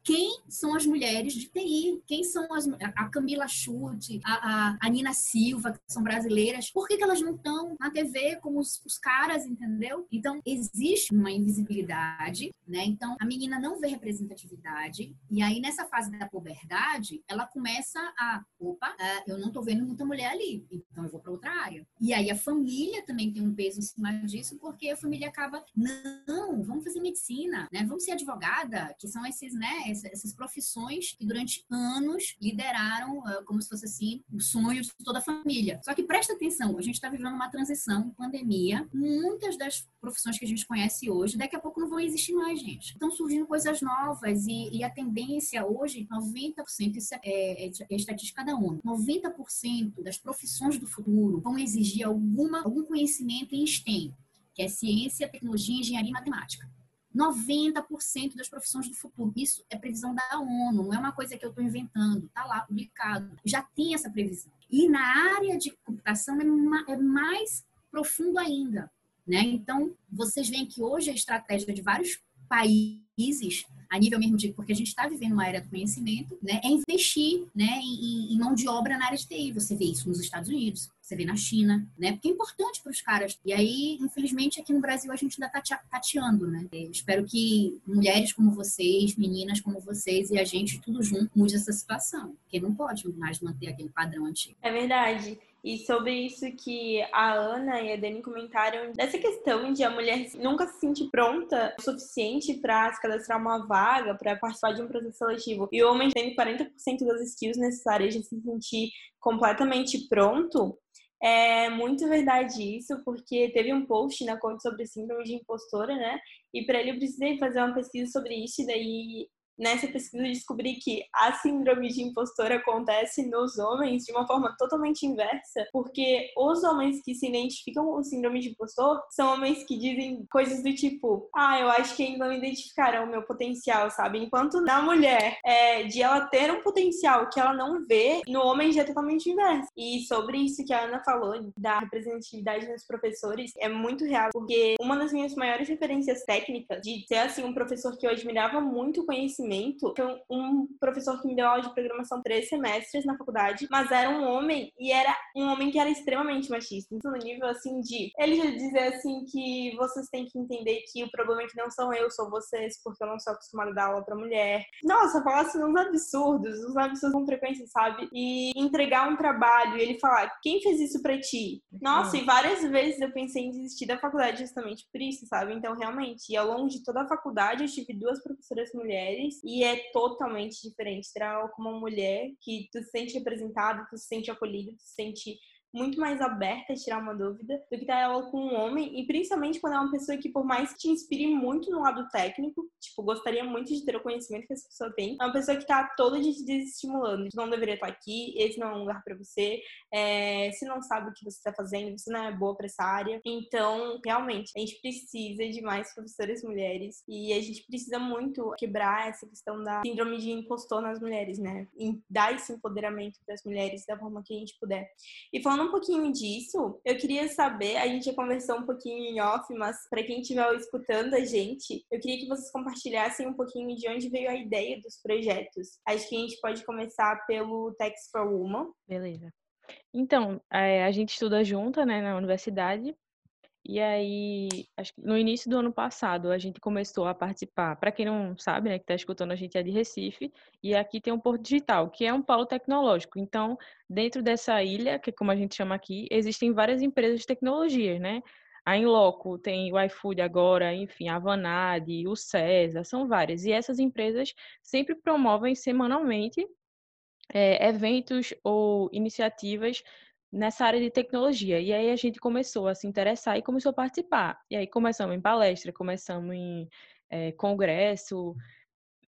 Quem são as mulheres de TI? Quem são as a Camila Chute, a, a, a Nina Silva, que são brasileiras? Por que, que elas não estão na TV como os, os caras, entendeu? Então, existe uma invisibilidade, né? Então, a menina não vê representatividade e aí nessa fase da puberdade, ela começa a, opa, uh, eu não tô vendo muita mulher ali, então eu vou para outra área. E aí a família também tem um peso em cima disso, porque a família acaba, não, vamos fazer medicina, né? Vamos ser advogada, que são esses, né, essas profissões que durante anos lideraram uh, como se fosse assim o sonho de toda a família. Só que presta atenção, a gente está vivendo uma transição, pandemia, muitas das profissões que a gente conhece hoje, daqui a pouco não vão existir mais, gente. Estão surgindo coisas novas e, e a tendência hoje, 90%, isso é, é, é estatística da ONU, 90% das profissões do futuro vão exigir alguma, algum conhecimento em STEM, que é ciência, tecnologia, engenharia e matemática. 90% das profissões do futuro. Isso é previsão da ONU, não é uma coisa que eu estou inventando, está lá publicado. Já tem essa previsão. E na área de computação é, é mais profundo ainda. Né? Então, vocês veem que hoje a estratégia de vários países a nível mesmo de porque a gente está vivendo uma era do conhecimento, né, é investir, né, em, em, mão de obra na área de TI. Você vê isso nos Estados Unidos, você vê na China, né, porque é importante para os caras. E aí, infelizmente, aqui no Brasil a gente ainda está tateando, né. Eu espero que mulheres como vocês, meninas como vocês e a gente tudo junto mude essa situação, porque não pode mais manter aquele padrão antigo. É verdade. E sobre isso que a Ana e a Dani comentaram, dessa questão de a mulher nunca se sentir pronta o suficiente para se cadastrar uma vaga, para participar de um processo seletivo, e o homem tendo 40% das skills necessárias de se sentir completamente pronto, é muito verdade isso, porque teve um post na conta sobre síndrome de impostora, né? E para ele eu precisei fazer uma pesquisa sobre isso, e daí nessa pesquisa descobri que a síndrome de impostor acontece nos homens de uma forma totalmente inversa, porque os homens que se identificam com síndrome de impostor são homens que dizem coisas do tipo: ah, eu acho que ainda não identificaram o meu potencial, sabe? Enquanto na mulher, é, de ela ter um potencial que ela não vê, no homem já é totalmente inverso. E sobre isso que a Ana falou, da representatividade dos professores, é muito real, porque uma das minhas maiores referências técnicas de ser assim um professor que eu admirava muito o conhecimento conhecimento. Foi um professor que me deu aula de programação três semestres na faculdade, mas era um homem e era um homem que era extremamente machista. Então, no nível assim de ele já dizer assim que vocês têm que entender que o problema é que não são eu, são vocês, porque eu não sou acostumada a dar aula pra mulher. Nossa, falar assim uns absurdos, uns absurdos com frequência, sabe? E entregar um trabalho e ele falar, quem fez isso pra ti? Nossa, e várias vezes eu pensei em desistir da faculdade justamente por isso, sabe? Então, realmente, e ao longo de toda a faculdade eu tive duas professoras mulheres e é totalmente diferente. Ter aula com uma mulher que tu se sente representado, tu se sente acolhido, tu se sente muito mais aberta a tirar uma dúvida do que estar ela com um homem, e principalmente quando é uma pessoa que, por mais que te inspire muito no lado técnico, tipo, gostaria muito de ter o conhecimento que essa pessoa tem, é uma pessoa que tá todo dia te desestimulando. Tu não deveria estar aqui, esse não é um lugar para você, é, não sabe o que você está fazendo, você não é boa para essa área. Então, realmente, a gente precisa de mais professoras mulheres e a gente precisa muito quebrar essa questão da síndrome de impostor nas mulheres, né? E dar esse empoderamento para as mulheres da forma que a gente puder. E falando falando um pouquinho disso, eu queria saber, a gente já conversou um pouquinho em off, mas para quem estiver escutando a gente, eu queria que vocês compartilhassem um pouquinho de onde veio a ideia dos projetos. Acho que a gente pode começar pelo Text for Woman. Beleza. Então, é, a gente estuda junto, né, na universidade, e aí, acho que no início do ano passado, a gente começou a participar. Para quem não sabe, né, que está escutando, a gente é de Recife, e aqui tem o Porto Digital, que é um polo tecnológico. Então, dentro dessa ilha, que é como a gente chama aqui, existem várias empresas de tecnologias, né? A Inloco tem o iFood agora, enfim, a Vanad, o César, são várias. E essas empresas sempre promovem semanalmente é, eventos ou iniciativas nessa área de tecnologia. E aí a gente começou a se interessar e começou a participar. E aí começamos em palestra, começamos em é, congresso,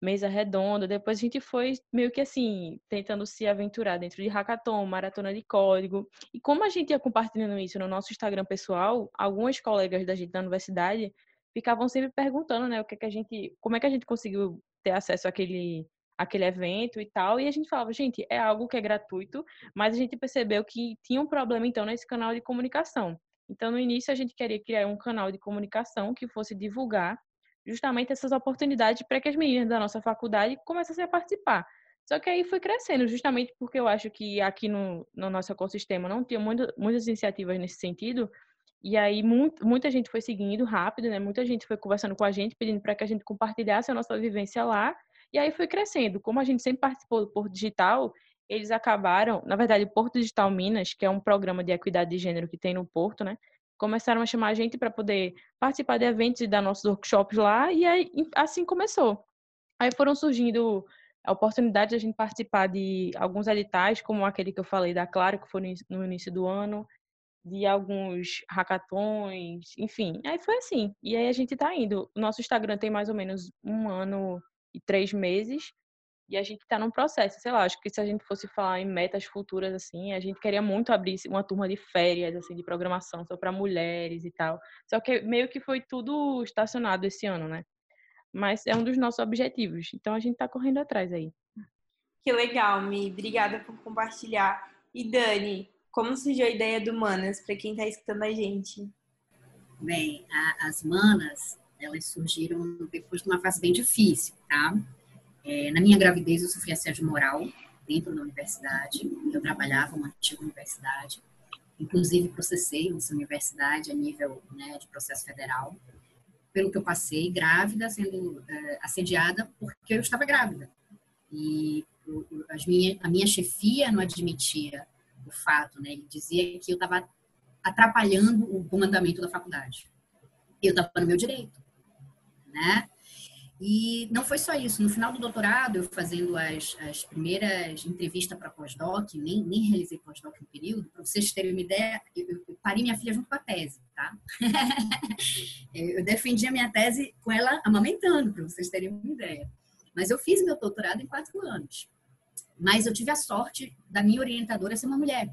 mesa redonda. Depois a gente foi meio que assim, tentando se aventurar dentro de hackathon, maratona de código. E como a gente ia compartilhando isso no nosso Instagram pessoal, algumas colegas da gente da universidade ficavam sempre perguntando, né, o que, é que a gente, como é que a gente conseguiu ter acesso àquele aquele evento e tal, e a gente falava, gente, é algo que é gratuito, mas a gente percebeu que tinha um problema então nesse canal de comunicação. Então, no início a gente queria criar um canal de comunicação que fosse divulgar justamente essas oportunidades para que as meninas da nossa faculdade começassem a participar. Só que aí foi crescendo, justamente porque eu acho que aqui no, no nosso ecossistema não tinha muita, muitas iniciativas nesse sentido. E aí muito, muita gente foi seguindo rápido, né? Muita gente foi conversando com a gente, pedindo para que a gente compartilhasse a nossa vivência lá. E aí foi crescendo. Como a gente sempre participou do Porto Digital, eles acabaram, na verdade, o Porto Digital Minas, que é um programa de equidade de gênero que tem no Porto, né? começaram a chamar a gente para poder participar de eventos e dar nossos workshops lá, e aí assim começou. Aí foram surgindo a oportunidade de a gente participar de alguns editais, como aquele que eu falei da Claro, que foi no início do ano, de alguns hackathons, enfim. Aí foi assim. E aí a gente está indo. O nosso Instagram tem mais ou menos um ano três meses. E a gente está num processo, sei lá, acho que se a gente fosse falar em metas futuras, assim, a gente queria muito abrir uma turma de férias, assim, de programação só para mulheres e tal. Só que meio que foi tudo estacionado esse ano, né? Mas é um dos nossos objetivos. Então a gente está correndo atrás aí. Que legal, Mi. Obrigada por compartilhar. E Dani, como surgiu a ideia do Manas, para quem está escutando a gente? Bem, a, as Manas, elas surgiram depois de uma fase bem difícil, tá? É, na minha gravidez, eu sofri assédio moral dentro da universidade. Eu trabalhava uma antiga universidade. Inclusive, processei essa universidade a nível né, de processo federal. Pelo que eu passei, grávida, sendo é, assediada porque eu estava grávida. E as minha, a minha chefia não admitia o fato, né? Ele dizia que eu estava atrapalhando o comandamento da faculdade. Eu estava no meu direito, né? E não foi só isso. No final do doutorado, eu fazendo as, as primeiras entrevistas para pós-doc, nem, nem realizei pós-doc no período, para vocês terem uma ideia, eu, eu, parei minha filha junto com a tese, tá? eu defendi a minha tese com ela amamentando, para vocês terem uma ideia. Mas eu fiz meu doutorado em quatro anos. Mas eu tive a sorte da minha orientadora ser uma mulher.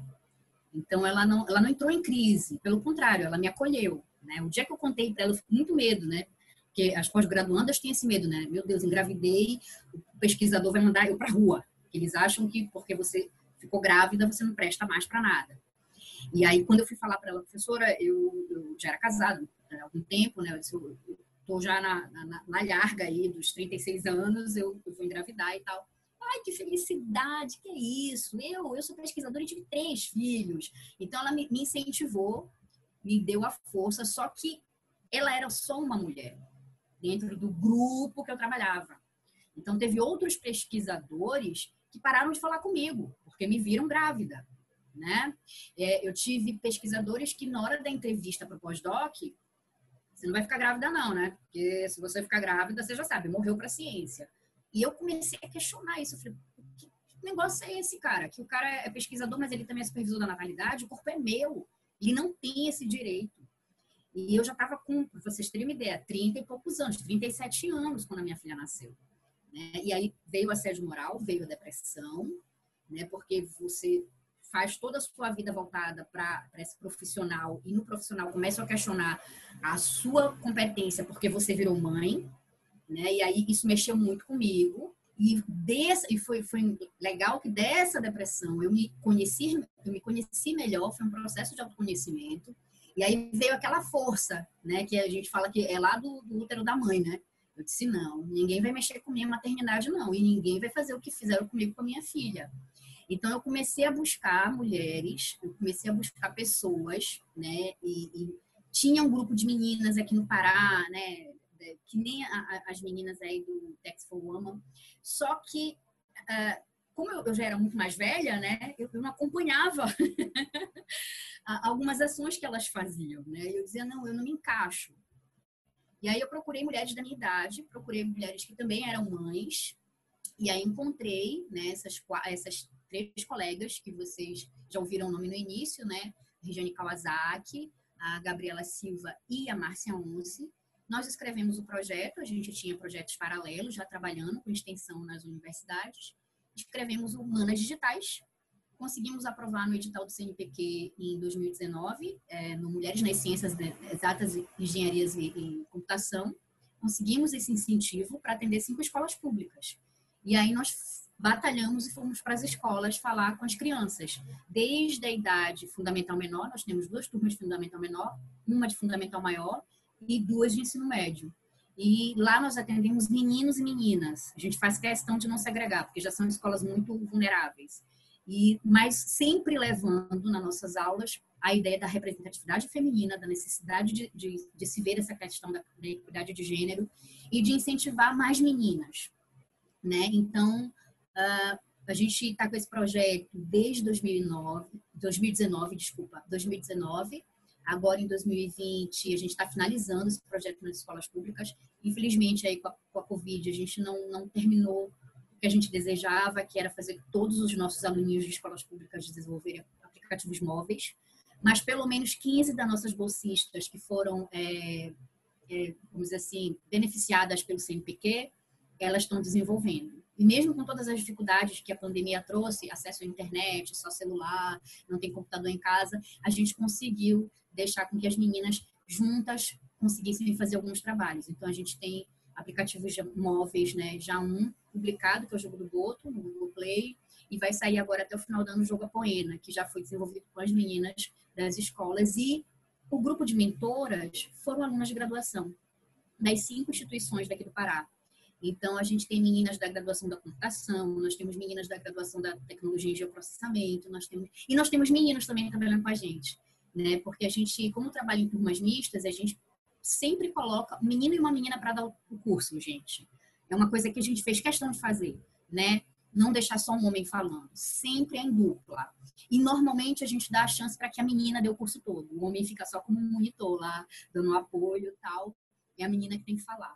Então, ela não, ela não entrou em crise, pelo contrário, ela me acolheu. Né? O dia que eu contei para ela, eu fiquei muito medo, né? Porque as pós-graduandas têm esse medo, né? Meu Deus, engravidei, o pesquisador vai mandar eu para rua. Eles acham que porque você ficou grávida, você não presta mais para nada. E aí, quando eu fui falar para ela, professora, eu, eu, já era casada há algum tempo, né? Eu eu tô já na, na, na larga aí dos 36 anos, eu, eu vou engravidar e tal. Ai, que felicidade, que é isso? Eu, eu sou pesquisadora e tive três filhos. Então, ela me, me incentivou, me deu a força, só que ela era só uma mulher dentro do grupo que eu trabalhava. Então, teve outros pesquisadores que pararam de falar comigo, porque me viram grávida. Né? É, eu tive pesquisadores que, na hora da entrevista para o pós-doc, você não vai ficar grávida, não, né? Porque se você ficar grávida, você já sabe, morreu para a ciência. E eu comecei a questionar isso. Eu falei, que negócio é esse, cara? Que o cara é pesquisador, mas ele também é supervisor da natalidade, o corpo é meu. Ele não tem esse direito. E eu já estava com, para vocês terem uma ideia, 30 e poucos anos, 37 anos quando a minha filha nasceu. Né? E aí veio o assédio moral, veio a depressão, né? porque você faz toda a sua vida voltada para esse profissional e no profissional começa a questionar a sua competência porque você virou mãe, né? E aí isso mexeu muito comigo. E, desse, e foi, foi legal que dessa depressão eu me conheci, eu me conheci melhor, foi um processo de autoconhecimento. E aí veio aquela força, né? Que a gente fala que é lá do, do útero da mãe, né? Eu disse, não, ninguém vai mexer com minha maternidade, não. E ninguém vai fazer o que fizeram comigo com a minha filha. Então, eu comecei a buscar mulheres, eu comecei a buscar pessoas, né? E, e tinha um grupo de meninas aqui no Pará, né? Que nem a, a, as meninas aí do Tex for Woman. Só que, uh, como eu, já era muito mais velha, né? Eu, eu não acompanhava algumas ações que elas faziam, né? Eu dizia, não, eu não me encaixo. E aí eu procurei mulheres da minha idade, procurei mulheres que também eram mães, e aí encontrei né, essas, essas três colegas que vocês já ouviram o nome no início, né? Regiane Kawasaki, a Gabriela Silva e a Márcia Onze. nós escrevemos o projeto, a gente tinha projetos paralelos já trabalhando com extensão nas universidades. Escrevemos o Manas Digitais, conseguimos aprovar no edital do CNPq em 2019, é, no Mulheres nas Ciências Exatas, Engenharias e, e Computação. Conseguimos esse incentivo para atender cinco escolas públicas. E aí nós batalhamos e fomos para as escolas falar com as crianças. Desde a idade fundamental menor, nós temos duas turmas de fundamental menor, uma de fundamental maior e duas de ensino médio. E lá nós atendemos meninos e meninas. A gente faz questão de não segregar, porque já são escolas muito vulneráveis. E mas sempre levando nas nossas aulas a ideia da representatividade feminina, da necessidade de, de, de se ver essa questão da, da equidade de gênero e de incentivar mais meninas, né? Então, uh, a gente está com esse projeto desde 2009, 2019, desculpa, 2019, Agora, em 2020, a gente está finalizando esse projeto nas escolas públicas. Infelizmente, aí com a, com a Covid, a gente não, não terminou o que a gente desejava, que era fazer todos os nossos alunos de escolas públicas desenvolverem aplicativos móveis. Mas pelo menos 15 das nossas bolsistas que foram, é, é, vamos dizer assim, beneficiadas pelo CNPq, elas estão desenvolvendo. E mesmo com todas as dificuldades que a pandemia trouxe, acesso à internet, só celular, não tem computador em casa, a gente conseguiu deixar com que as meninas juntas conseguissem fazer alguns trabalhos. Então a gente tem aplicativos móveis, né? Já um publicado, que é o jogo do Boto, no Google Play, e vai sair agora até o final do ano o jogo Apoena, que já foi desenvolvido com as meninas das escolas. E o grupo de mentoras foram alunas de graduação das cinco instituições daqui do Pará. Então, a gente tem meninas da graduação da computação, nós temos meninas da graduação da tecnologia e geoprocessamento, nós temos, e nós temos meninos também trabalhando com a gente, né? Porque a gente, como trabalha em turmas mistas, a gente sempre coloca um menino e uma menina para dar o curso, gente. É uma coisa que a gente fez questão de fazer, né? Não deixar só um homem falando, sempre é em dupla. E normalmente a gente dá a chance para que a menina dê o curso todo. O homem fica só como um monitor lá, dando apoio e tal. É a menina que tem que falar.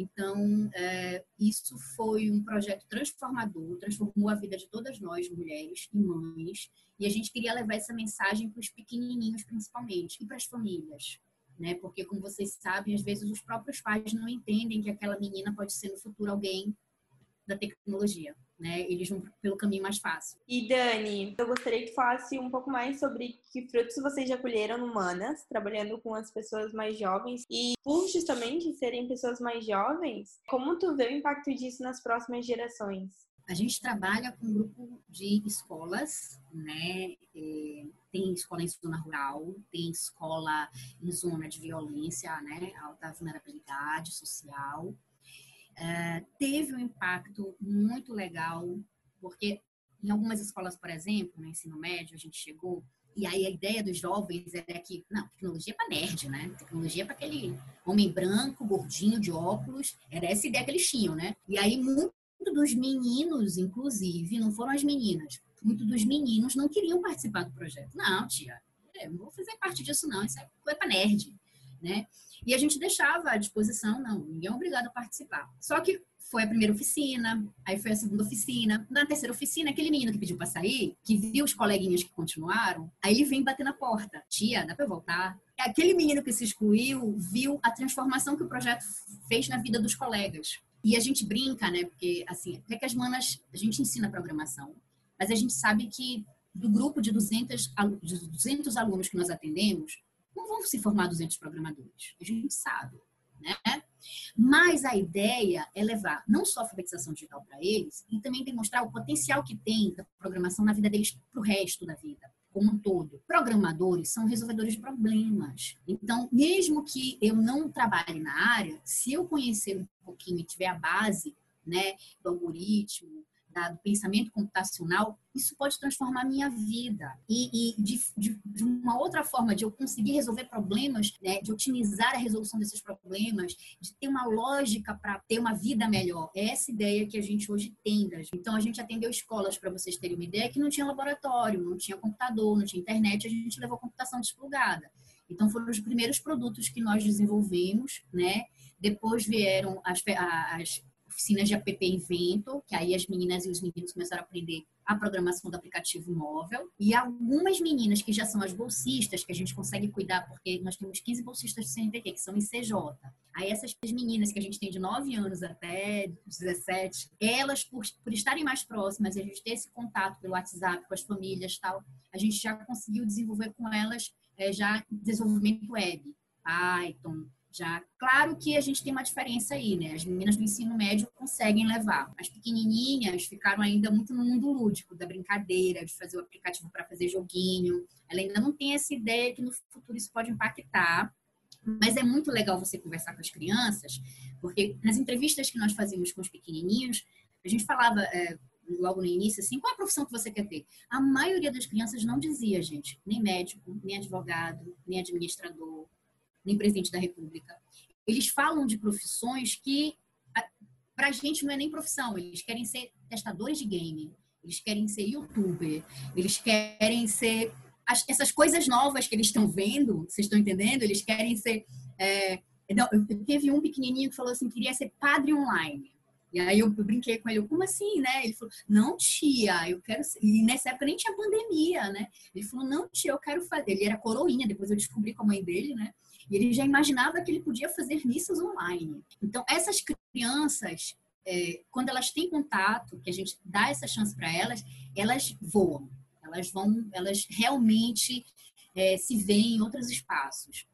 Então, é, isso foi um projeto transformador, transformou a vida de todas nós, mulheres e mães, e a gente queria levar essa mensagem para os pequenininhos, principalmente, e para as famílias. Né? Porque, como vocês sabem, às vezes os próprios pais não entendem que aquela menina pode ser no futuro alguém da tecnologia né? Eles vão pelo caminho mais fácil. E Dani, eu gostaria que falasse um pouco mais sobre que frutos vocês já colheram no Manas, trabalhando com as pessoas mais jovens e por justamente serem pessoas mais jovens, como tu vê o impacto disso nas próximas gerações? A gente trabalha com um grupo de escolas, né? É, tem escola em zona rural, tem escola em zona de violência, né? Alta vulnerabilidade social. É, teve um impacto muito legal, porque em algumas escolas, por exemplo, no ensino médio, a gente chegou e aí a ideia dos jovens era que, não, tecnologia é para nerd, né? Tecnologia é para aquele homem branco, gordinho, de óculos. Era essa ideia que eles tinham, né? E aí muito dos meninos, inclusive, não foram as meninas, muito dos meninos não queriam participar do projeto. Não, tia, eu não vou fazer parte disso não, isso é coisa para nerd né? E a gente deixava à disposição, não, ninguém é obrigado a participar. Só que foi a primeira oficina, aí foi a segunda oficina. Na terceira oficina, aquele menino que pediu para sair, que viu os coleguinhas que continuaram, aí ele vem bater na porta. Tia, dá para voltar? Aquele menino que se excluiu viu a transformação que o projeto fez na vida dos colegas. E a gente brinca, né? Porque, assim, até que as manas, a gente ensina programação, mas a gente sabe que do grupo de 200, de 200 alunos que nós atendemos, não vão se formar 200 programadores. A gente sabe, né? Mas a ideia é levar não só a alfabetização digital para eles, e também demonstrar o potencial que tem da programação na vida deles para o resto da vida, como um todo. Programadores são resolvedores de problemas. Então, mesmo que eu não trabalhe na área, se eu conhecer um pouquinho e tiver a base né, do algoritmo, do pensamento computacional, isso pode transformar minha vida. E, e de, de, de, uma outra forma de eu conseguir resolver problemas, né, de otimizar a resolução desses problemas, de ter uma lógica para ter uma vida melhor. É essa ideia que a gente hoje tem. Então, a gente atendeu escolas, para vocês terem uma ideia, que não tinha laboratório, não tinha computador, não tinha internet, a gente levou computação desplugada. Então, foram os primeiros produtos que nós desenvolvemos, né? Depois vieram as, as oficinas de app invento, que aí as meninas e os meninos começaram a aprender a programação do aplicativo móvel. E algumas meninas que já são as bolsistas, que a gente consegue cuidar, porque nós temos 15 bolsistas do CNPq, que são em CJ. Aí essas meninas que a gente tem de 9 anos até 17, elas, por, por estarem mais próximas, a gente ter esse contato pelo WhatsApp com as famílias tal, a gente já conseguiu desenvolver com elas é, já desenvolvimento web, Python, já, claro que a gente tem uma diferença aí, né? As meninas do ensino médio conseguem levar. As pequenininhas ficaram ainda muito no mundo lúdico, da brincadeira, de fazer o aplicativo para fazer joguinho. Ela ainda não tem essa ideia que no futuro isso pode impactar. Mas é muito legal você conversar com as crianças, porque nas entrevistas que nós fazíamos com os pequenininhos, a gente falava é, logo no início assim, qual é a profissão que você quer ter? A maioria das crianças não dizia, gente, nem médico, nem advogado, nem administrador, nem presidente da República. Eles falam de profissões que para a gente não é nem profissão. Eles querem ser testadores de game, eles querem ser youtuber, eles querem ser as, essas coisas novas que eles estão vendo. Vocês estão entendendo? Eles querem ser é, não, teve um pequenininho que falou assim, queria ser padre online. E aí eu brinquei com ele, como assim, né? Ele falou, não, tia, eu quero. E nessa época nem tinha pandemia, né? Ele falou, não, tia, eu quero fazer. Ele era coroinha, depois eu descobri com a mãe dele, né? E ele já imaginava que ele podia fazer missas online. Então, essas crianças, é, quando elas têm contato, que a gente dá essa chance para elas, elas voam. Elas vão, elas realmente é, se veem em outros espaços.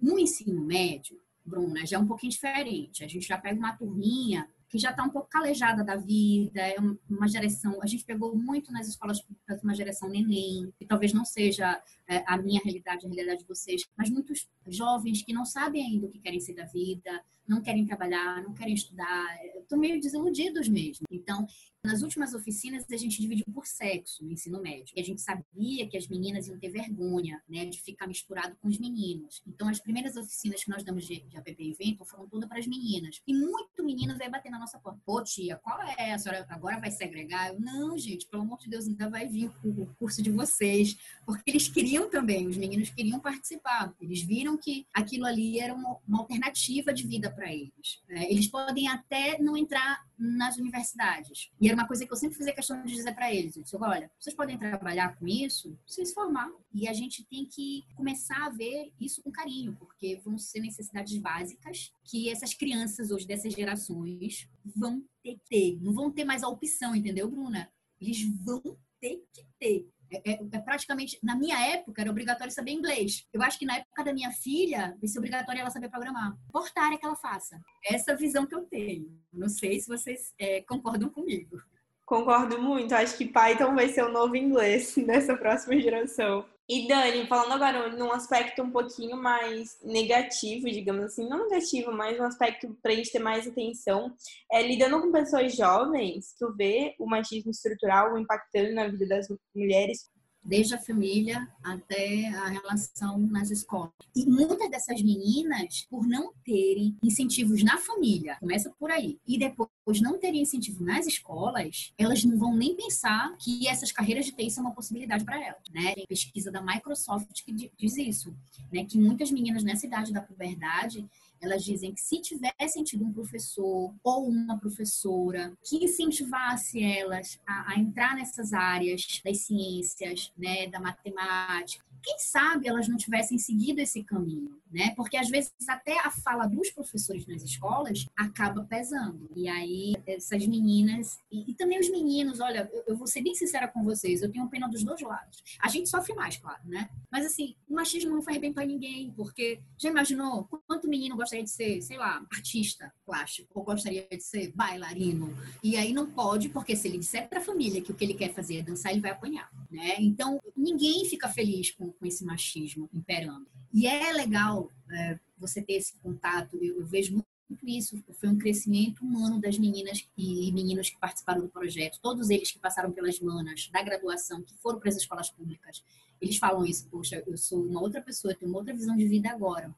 No ensino médio, Bruna, já é um pouquinho diferente. A gente já pega uma turminha que já está um pouco calejada da vida, é uma geração. A gente pegou muito nas escolas públicas uma geração neném, que talvez não seja é, a minha realidade, a realidade de vocês, mas muitos jovens que não sabem ainda o que querem ser da vida, não querem trabalhar, não querem estudar, estão meio desiludidos mesmo. Então, nas últimas oficinas, a gente dividiu por sexo no ensino médio. E a gente sabia que as meninas iam ter vergonha, né, de ficar misturado com os meninos. Então, as primeiras oficinas que nós damos de, de APP Evento foram todas para as meninas. E muito menino veio bater na nossa porta. Pô, tia, qual é? A senhora agora vai segregar? Eu, não, gente, pelo amor de Deus, ainda vai vir o curso de vocês. Porque eles queriam também, os meninos queriam participar. Eles viram que aquilo ali era uma, uma alternativa de vida para eles. É, eles podem até não entrar nas universidades. E era uma coisa que eu sempre fazia questão de dizer para eles. Eu disse, olha, vocês podem trabalhar com isso, vocês formar. E a gente tem que começar a ver isso com carinho, porque vão ser necessidades básicas que essas crianças hoje dessas gerações vão ter que ter. Não vão ter mais a opção, entendeu, Bruna? Eles vão ter que ter. É, é, é, praticamente, na minha época, era obrigatório saber inglês. Eu acho que na época da minha filha, vai ser obrigatório ela saber programar. Porta área que ela faça. Essa visão que eu tenho. Não sei se vocês é, concordam comigo. Concordo muito. Acho que Python vai ser o novo inglês nessa próxima geração. E Dani, falando agora num aspecto um pouquinho mais negativo, digamos assim, não negativo, mas um aspecto para a gente ter mais atenção, é lidando com pessoas jovens, tu vê o machismo estrutural impactando na vida das mulheres desde a família até a relação nas escolas. E muitas dessas meninas, por não terem incentivos na família, começa por aí, e depois não terem incentivo nas escolas, elas não vão nem pensar que essas carreiras de TI são uma possibilidade para elas, né? Tem pesquisa da Microsoft que diz isso, né? Que muitas meninas nessa idade da puberdade elas dizem que se tivessem tido um professor ou uma professora que incentivasse elas a, a entrar nessas áreas das ciências, né, da matemática, quem sabe elas não tivessem seguido esse caminho, né? Porque às vezes até a fala dos professores nas escolas acaba pesando. E aí essas meninas e, e também os meninos, olha, eu, eu, vou ser bem sincera com vocês, eu tenho pena dos dois lados. A gente sofre mais, claro, né? Mas assim, o machismo não faz bem para ninguém, porque já imaginou quanto menino gostaria de ser, sei lá, artista plástico ou gostaria de ser bailarino? E aí não pode, porque se ele disser para a família que o que ele quer fazer é dançar, ele vai apanhar, né? Então, ninguém fica feliz com com, esse machismo imperando. E é legal é, você ter esse contato, eu, eu vejo muito isso. Foi um crescimento humano das meninas e meninos que participaram do projeto, todos eles que passaram pelas manas da graduação, que foram para as escolas públicas, eles falam isso, poxa, eu sou uma outra pessoa, tenho uma outra visão de vida agora.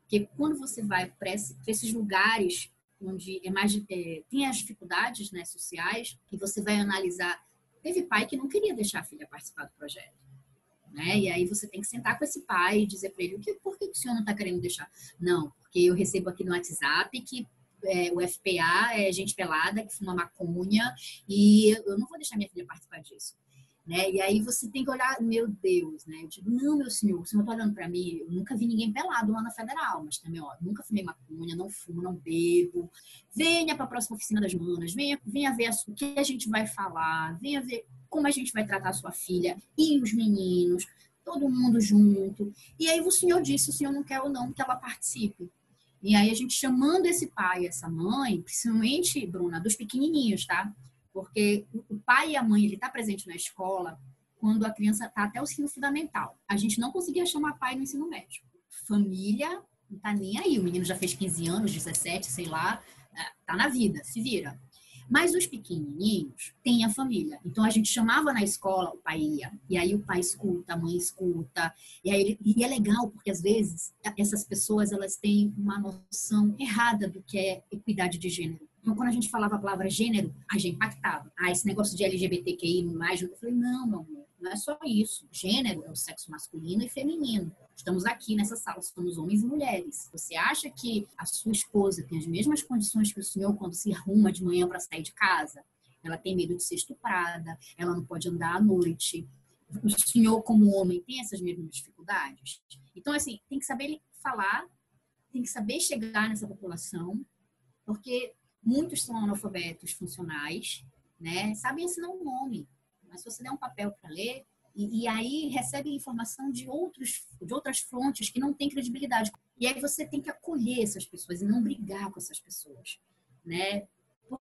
Porque quando você vai para esses lugares onde é mais, é, tem as dificuldades né, sociais, e você vai analisar, teve pai que não queria deixar a filha participar do projeto né? E aí você tem que sentar com esse pai e dizer para ele o que, por que o senhor não está querendo deixar? Não, porque eu recebo aqui no WhatsApp que é, o FPA é gente pelada que fuma maconha e eu não vou deixar minha filha participar disso. Né? E aí você tem que olhar, meu Deus, né? Eu digo, não, meu senhor, o senhor está olhando para mim, eu nunca vi ninguém pelado lá na Federal, mas também, ó, nunca fumei maconha, não fumo, não bebo. Venha para a próxima oficina das manas, venha, venha ver o que a gente vai falar, venha ver como a gente vai tratar sua filha e os meninos, todo mundo junto. E aí o senhor disse, o senhor não quer ou não que ela participe. E aí a gente chamando esse pai, essa mãe, principalmente, Bruna, dos pequenininhos, tá? Porque o pai e a mãe, ele tá presente na escola quando a criança tá até o ensino fundamental. A gente não conseguia chamar pai no ensino médio. Família não tá nem aí. O menino já fez 15 anos, 17, sei lá, é, tá na vida, se vira. Mas os pequenininhos têm a família. Então a gente chamava na escola, o pai ia. E aí o pai escuta, a mãe escuta. E, aí, e é legal, porque às vezes essas pessoas elas têm uma noção errada do que é equidade de gênero. Então, quando a gente falava a palavra gênero, a gente impactava. Ah, esse negócio de LGBTQI, mais, eu falei, não, meu amor, não é só isso. Gênero é o sexo masculino e feminino. Estamos aqui nessa sala, somos homens e mulheres. Você acha que a sua esposa tem as mesmas condições que o senhor quando se arruma de manhã para sair de casa? Ela tem medo de ser estuprada, ela não pode andar à noite. O senhor, como homem, tem essas mesmas dificuldades? Então, assim, tem que saber falar, tem que saber chegar nessa população, porque muitos são analfabetos funcionais, né? Sabem assinar um nome, mas se você der um papel para ler, e, e, aí recebe informação de, outros, de outras fontes que não têm credibilidade. E aí você tem que acolher essas pessoas e não brigar com essas pessoas, né?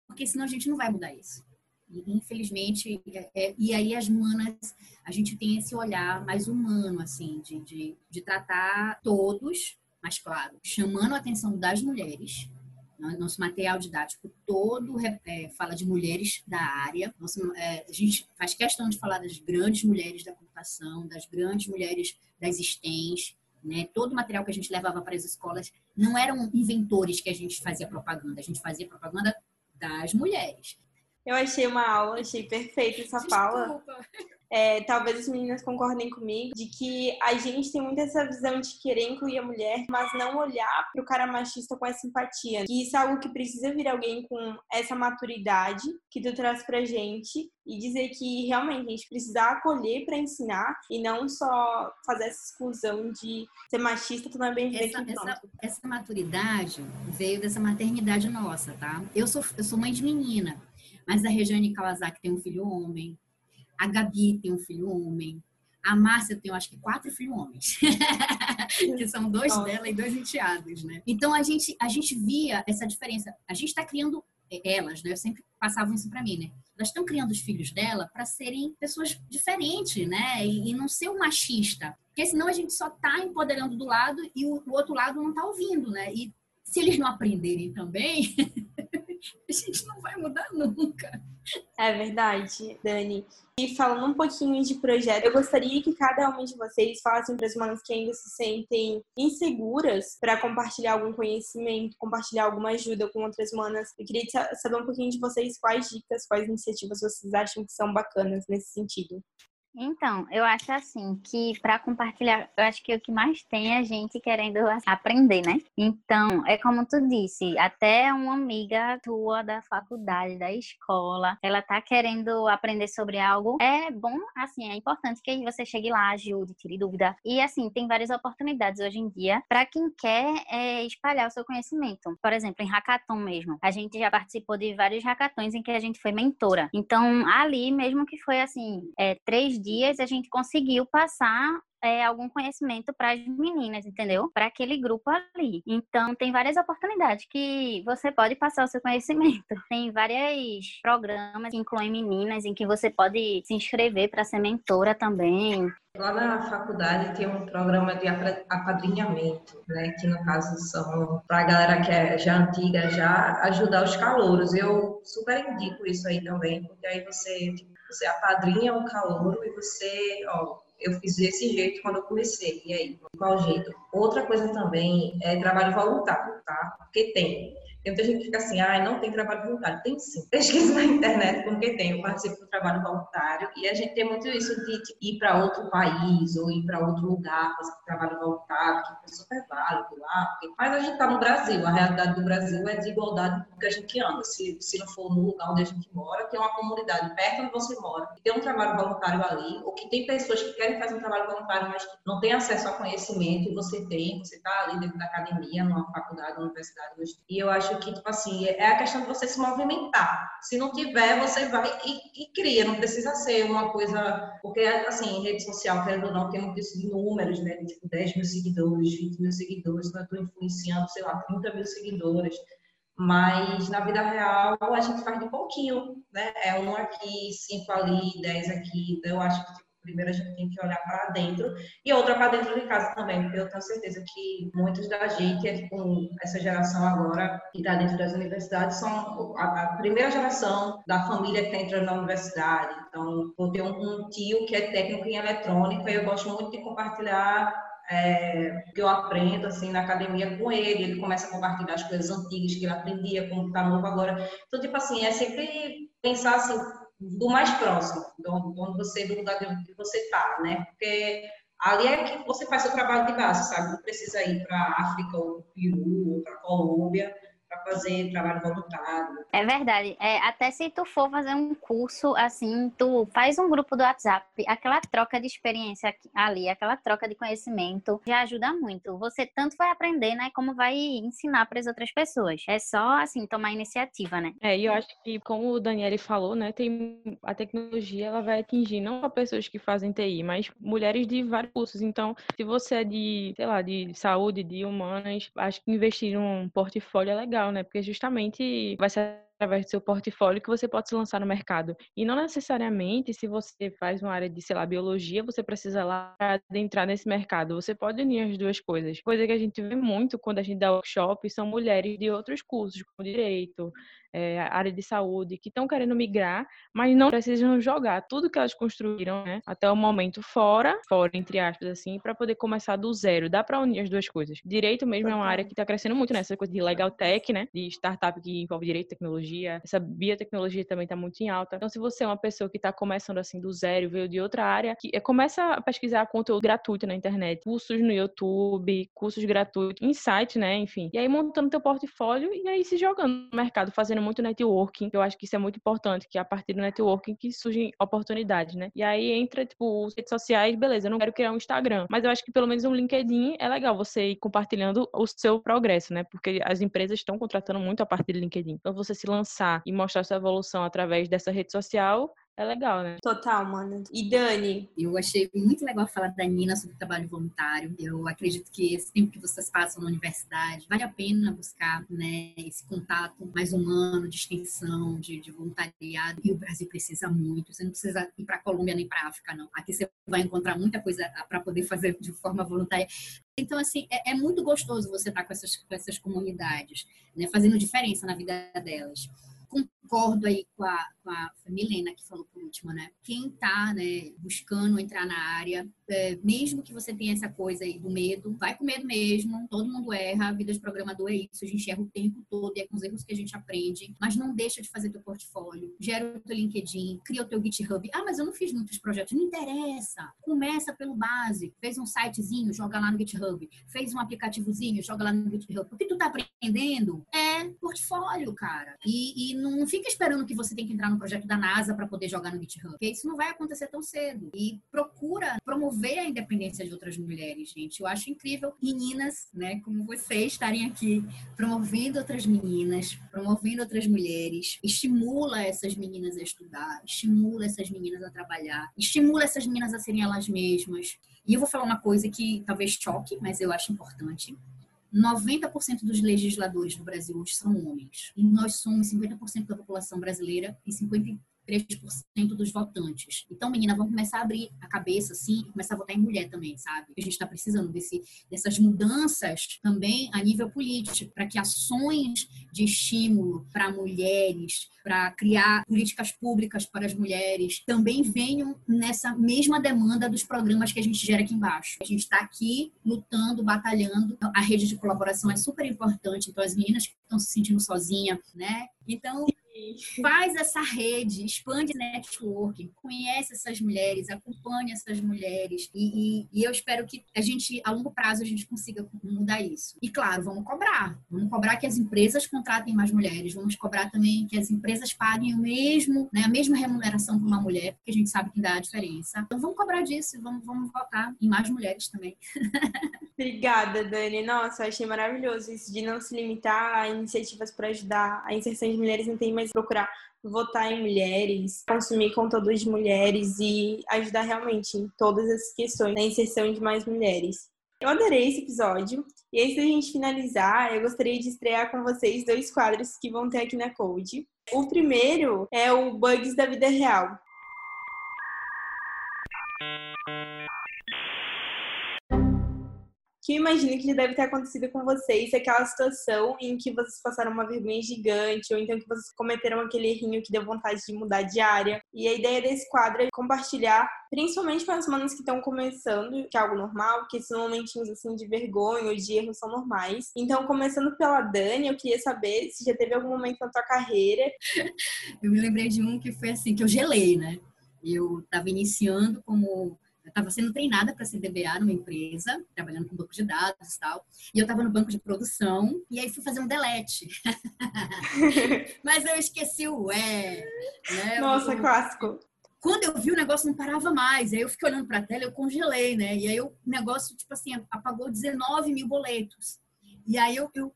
Porque senão a gente não vai mudar isso. E, infelizmente, é, é, e aí as manas, a gente tem esse olhar mais humano, assim, de, de, de tratar todos, mas claro, chamando a atenção das mulheres, nosso material didático todo é, fala de mulheres da área. Nosso, é, a gente faz questão de falar das grandes mulheres da computação, das grandes mulheres das STEMs. Né? Todo o material que a gente levava para as escolas não eram inventores que a gente fazia propaganda, a gente fazia propaganda das mulheres. Eu achei uma aula, achei perfeita essa Desculpa. fala é, talvez as meninas concordem comigo, de que a gente tem muito essa visão de querer incluir a mulher, mas não olhar para o cara machista com essa empatia. Que isso é algo que precisa vir alguém com essa maturidade que tu traz pra gente e dizer que realmente a gente precisa acolher para ensinar e não só fazer essa exclusão de ser machista, tu não é bem essa, essa, essa maturidade veio dessa maternidade nossa, tá? Eu sou, eu sou mãe de menina, mas a Regiane Kawasaki tem um filho homem, a Gabi tem um filho homem. A Márcia tem, eu acho que, quatro filhos homens. que são dois dela e dois enteados, né? Então, a gente, a gente via essa diferença. A gente está criando é, elas, né? Eu sempre passavam isso para mim, né? Elas estão criando os filhos dela para serem pessoas diferentes, né? E, e, não ser um machista. Porque senão a gente só tá empoderando do lado e o, o outro lado não tá ouvindo, né? E se eles não aprenderem também, a gente não vai mudar nunca. É verdade, Dani. E falando um pouquinho de projeto, eu gostaria que cada uma de vocês falassem para as mães que ainda se sentem inseguras para compartilhar algum conhecimento, compartilhar alguma ajuda com outras manas. Eu queria saber um pouquinho de vocês quais dicas, quais iniciativas vocês acham que são bacanas nesse sentido. Então, eu acho assim que para compartilhar, eu acho que o que mais tem é a gente querendo aprender, né? Então, é como tu disse, até uma amiga tua da faculdade, da escola, ela tá querendo aprender sobre algo. É bom, assim, é importante que você chegue lá, ajude, tire dúvida. E assim, tem várias oportunidades hoje em dia para quem quer é, espalhar o seu conhecimento. Por exemplo, em hackathon mesmo. A gente já participou de vários hackathons em que a gente foi mentora. Então, ali mesmo que foi assim, é, três dias a gente conseguiu passar é, algum conhecimento para as meninas, entendeu? Para aquele grupo ali. Então, tem várias oportunidades que você pode passar o seu conhecimento. Tem vários programas que incluem meninas em que você pode se inscrever para ser mentora também. Lá na faculdade tem um programa de apadrinhamento, né? Que no caso são para a galera que é já antiga, já ajudar os calouros. Eu super indico isso aí também, porque aí você, tipo, você apadrinha o calouro e você, ó, eu fiz desse jeito quando eu comecei. E aí, qual jeito? Outra coisa também é trabalho voluntário, tá? Porque tem. Tem muita gente que fica assim, ah, não tem trabalho voluntário. Tem sim. Pesquisa na internet porque tem. Eu participo do trabalho voluntário e a gente tem muito isso de ir para outro país ou ir para outro lugar fazer trabalho voluntário, que é super válido lá. Mas a gente está no Brasil. A realidade do Brasil é de igualdade que a gente anda. Se, se não for no lugar onde a gente mora, tem uma comunidade perto onde você mora, que tem um trabalho voluntário ali, ou que tem pessoas que querem fazer um trabalho voluntário, mas não tem acesso a conhecimento e você tem, você está ali dentro da academia, numa faculdade, numa universidade. E eu acho acho que, tipo assim, é a questão de você se movimentar. Se não tiver, você vai e, e cria, não precisa ser uma coisa. Porque, assim, rede social, querendo ou não, tem muito isso de números, né? Tipo, 10 mil seguidores, 20 mil seguidores, então eu estou influenciando, sei lá, 30 mil seguidores. Mas na vida real a gente faz de pouquinho, né? É um aqui, cinco ali, dez aqui. Eu acho que tipo, primeiro a gente tem que olhar para dentro e outra para dentro de casa também, porque eu tenho certeza que muitos da gente, é, tipo, essa geração agora que está dentro das universidades, são a, primeira geração da família que está entrando na universidade. Então, eu tenho um, tio que é técnico em eletrônica e eu gosto muito de compartilhar é, que eu aprendo assim na academia com ele, ele começa a compartilhar as coisas antigas que ele aprendia, como está novo agora. Então, tipo assim, é sempre pensar assim, do mais próximo, onde você, do lugar onde você está, né? Porque ali é que você faz seu trabalho de base, sabe? Não precisa ir para a África, ou Peru, ou para Colômbia, para fazer trabalho voluntário. É verdade. É, até se tu for fazer um curso assim, tu faz um grupo do WhatsApp, aquela troca de experiência ali, aquela troca de conhecimento já ajuda muito. Você tanto vai aprender, né, como vai ensinar para as outras pessoas. É só assim tomar iniciativa, né? É, e eu acho que como o Daniele falou, né, tem a tecnologia ela vai atingir não só pessoas que fazem TI, mas mulheres de vários cursos. Então, se você é de, sei lá, de saúde, de humanas, acho que investir num portfólio é legal legal, né? Porque justamente vai ser através do seu portfólio que você pode se lançar no mercado. E não necessariamente, se você faz uma área de, sei lá, biologia, você precisa lá adentrar nesse mercado. Você pode unir as duas coisas. Coisa que a gente vê muito quando a gente dá workshop são mulheres de outros cursos, como direito, é, área de saúde, que estão querendo migrar, mas não precisam jogar tudo que elas construíram né, até o momento fora, fora, entre aspas, assim, para poder começar do zero. Dá para unir as duas coisas. Direito mesmo é uma área que está crescendo muito, né? Essa coisa de legal tech, né? De startup que envolve direito e tecnologia. Essa biotecnologia também está muito em alta. Então, se você é uma pessoa que está começando assim do zero, veio de outra área, que é, começa a pesquisar conteúdo gratuito na internet, cursos no YouTube, cursos gratuitos, insight, né? Enfim. E aí montando teu portfólio e aí se jogando no mercado, fazendo muito networking. Eu acho que isso é muito importante, que é a partir do networking que surgem oportunidades, né? E aí entra, tipo, redes sociais, beleza, eu não quero criar um Instagram, mas eu acho que pelo menos um LinkedIn é legal você ir compartilhando o seu progresso, né? Porque as empresas estão contratando muito a partir do LinkedIn. Então, você se lançar e mostrar sua evolução através dessa rede social é legal, né? Total, mano. E Dani? Eu achei muito legal falar da Nina sobre trabalho voluntário. Eu acredito que esse tempo que vocês passam na universidade, vale a pena buscar né, esse contato mais humano, de extensão, de, de voluntariado. E o Brasil precisa muito. Você não precisa ir para a Colômbia nem para a África, não. Aqui você vai encontrar muita coisa para poder fazer de forma voluntária. Então, assim, é, é, muito gostoso você estar com essas, com essas comunidades, né, fazendo diferença na vida delas concordo aí com a, com a Milena que falou por último, né? Quem tá, né, buscando entrar na área, é, mesmo que você tenha essa coisa aí do medo, vai com medo mesmo, todo mundo erra, a vida de programador é isso, a gente erra o tempo todo e é com os erros que a gente aprende, mas não deixa de fazer teu portfólio, gera o teu LinkedIn, cria o teu GitHub. Ah, mas eu não fiz muitos projetos, não interessa. Começa pelo básico, fez um sitezinho, joga lá no GitHub, fez um aplicativozinho, joga lá no GitHub. O que tu tá aprendendo é portfólio, cara. E, e não fica esperando que você tem que entrar no projeto da NASA para poder jogar no GitHub, porque isso não vai acontecer tão cedo. E procura promover a independência de outras mulheres, gente. Eu acho incrível meninas, né, como vocês estarem aqui promovendo outras meninas, promovendo outras mulheres, estimula essas meninas a estudar, estimula essas meninas a trabalhar, estimula essas meninas a serem elas mesmas. E eu vou falar uma coisa que talvez choque, mas eu acho importante. 90% dos legisladores do Brasil hoje são homens. E nós somos 50% da população brasileira e 50 3% dos votantes. Então, menina, vamos começar a abrir a cabeça, assim, e começar a votar em mulher também, sabe? A gente está precisando desse, dessas mudanças também a nível político, para que ações de estímulo para mulheres, para criar políticas públicas para as mulheres, também venham nessa mesma demanda dos programas que a gente gera aqui embaixo. A gente está aqui lutando, batalhando. A rede de colaboração é super importante. Então, as meninas que estão se sentindo sozinhas, né? Então, Faz essa rede, expande networking, conhece essas mulheres, acompanha essas mulheres. E, e, e, eu espero que a gente, a longo prazo, a gente consiga mudar isso. E claro, vamos cobrar. Vamos cobrar que as empresas contratem mais mulheres. Vamos cobrar também que as empresas paguem o mesmo, né, a mesma remuneração para uma mulher, porque a gente sabe que dá a diferença. Então vamos cobrar disso e vamos, vamos votar em mais mulheres também. Obrigada, Dani. Nossa, achei maravilhoso isso de não se limitar a iniciativas para ajudar a inserção de mulheres não tem mais procurar votar em mulheres, consumir conteúdo de mulheres e ajudar realmente em todas as questões da inserção de mais mulheres. Eu adorei esse episódio. E antes da gente finalizar, eu gostaria de estrear com vocês dois quadros que vão ter aqui na Code. O primeiro é o Bugs da Vida Real. Que eu imagino que já deve ter acontecido com vocês, aquela situação em que vocês passaram uma vergonha gigante, ou então que vocês cometeram aquele errinho que deu vontade de mudar de área. E a ideia desse quadro é compartilhar, principalmente com as manas que estão começando, que é algo normal, que esses momentinhos assim de vergonha ou de erro são normais. Então, começando pela Dani, eu queria saber se já teve algum momento na tua carreira. Eu me lembrei de um que foi assim, que eu gelei, né? Eu estava iniciando como estava sendo treinada para ser DBA numa empresa, trabalhando com banco de dados e tal. E eu estava no banco de produção, e aí fui fazer um delete. Mas eu esqueci o é. Né? Nossa, eu, clássico. Quando eu vi o negócio não parava mais, aí eu fiquei olhando para a tela, eu congelei, né? E aí o negócio, tipo assim, apagou 19 mil boletos. E aí eu, eu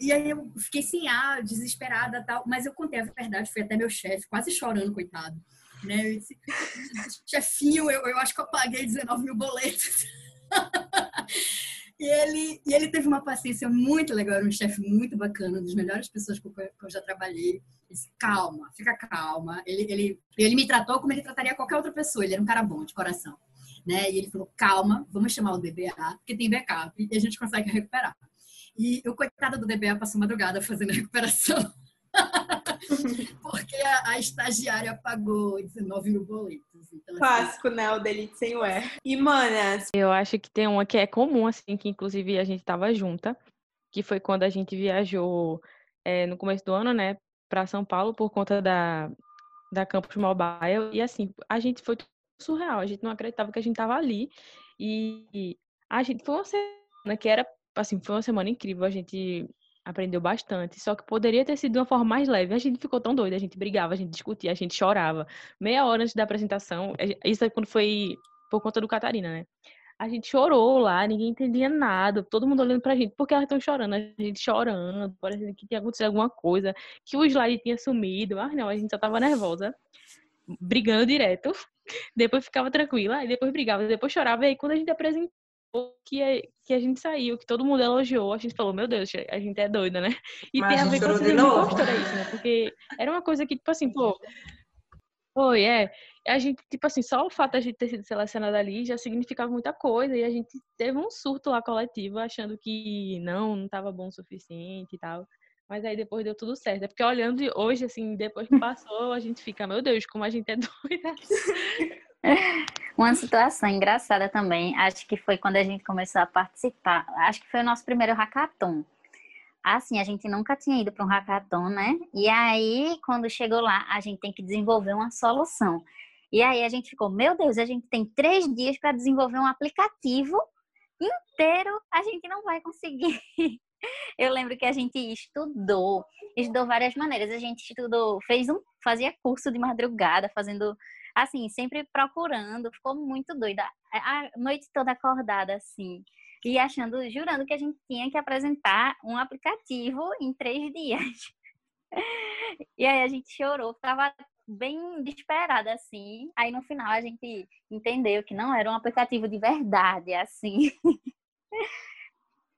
e aí eu fiquei sem ar, desesperada tal. Mas eu contei a verdade, fui até meu chefe, quase chorando, coitado né? Eu chefinho, eu, eu acho que eu paguei 19 mil boletos. e, ele, e ele teve uma paciência muito legal, era um chefe muito bacana, uma das melhores pessoas eu, que eu já trabalhei. disse, calma, fica calma. Ele, ele, ele me tratou como ele trataria qualquer outra pessoa, ele era um cara bom, de coração. Né? E ele falou, calma, vamos chamar o DBA, porque tem backup e a gente consegue recuperar. E o coitado do DBA passou madrugada fazendo a recuperação. Porque a, a, estagiária pagou 19 mil boletos. Então, assim, Clássico, assim... né? O delito sem ué. E, manas? Eu acho que tem uma que é comum, assim, que inclusive a gente tava junta, que foi quando a gente viajou é, no começo do ano, né, para São Paulo por conta da, da Campus Mobile. E, assim, a gente foi surreal. A gente não acreditava que a gente tava ali. E a gente foi uma semana que era, assim, foi uma semana incrível. A gente aprendeu bastante. Só que poderia ter sido de uma forma mais leve. A gente ficou tão doida, a gente brigava, a gente discutia, a gente chorava. Meia hora antes da apresentação, isso é quando foi por conta do Catarina, né? A gente chorou lá, ninguém entendia nada, todo mundo olhando pra gente, porque elas estão chorando, a gente chorando, parecendo que tinha acontecido alguma coisa, que o slide tinha sumido. Mas não, a gente só tava nervosa, brigando direto. Depois ficava tranquila, e depois brigava, depois chorava. E aí, quando a gente apresentou, que a, que a gente saiu, que todo mundo elogiou, a gente falou, meu Deus, a gente é doida, né? E Mas tem a ver com não gostou disso, né? Porque era uma coisa que, tipo assim, pô. Foi, é. A gente, tipo assim, só o fato de a gente ter sido selecionada ali já significava muita coisa. E a gente teve um surto lá coletivo, achando que não, não estava bom o suficiente e tal. Mas aí depois deu tudo certo. É porque olhando hoje, assim, depois que passou, a gente fica, meu Deus, como a gente é doida. Uma situação engraçada também, acho que foi quando a gente começou a participar, acho que foi o nosso primeiro hackathon. Assim, a gente nunca tinha ido para um hackathon, né? E aí, quando chegou lá, a gente tem que desenvolver uma solução. E aí a gente ficou, meu Deus, a gente tem três dias para desenvolver um aplicativo inteiro, a gente não vai conseguir. Eu lembro que a gente estudou, estudou várias maneiras. A gente estudou, fez um, fazia curso de madrugada, fazendo assim, sempre procurando, ficou muito doida. A noite toda acordada, assim, e achando, jurando que a gente tinha que apresentar um aplicativo em três dias. E aí a gente chorou, ficava bem desesperada, assim. Aí no final a gente entendeu que não era um aplicativo de verdade, assim.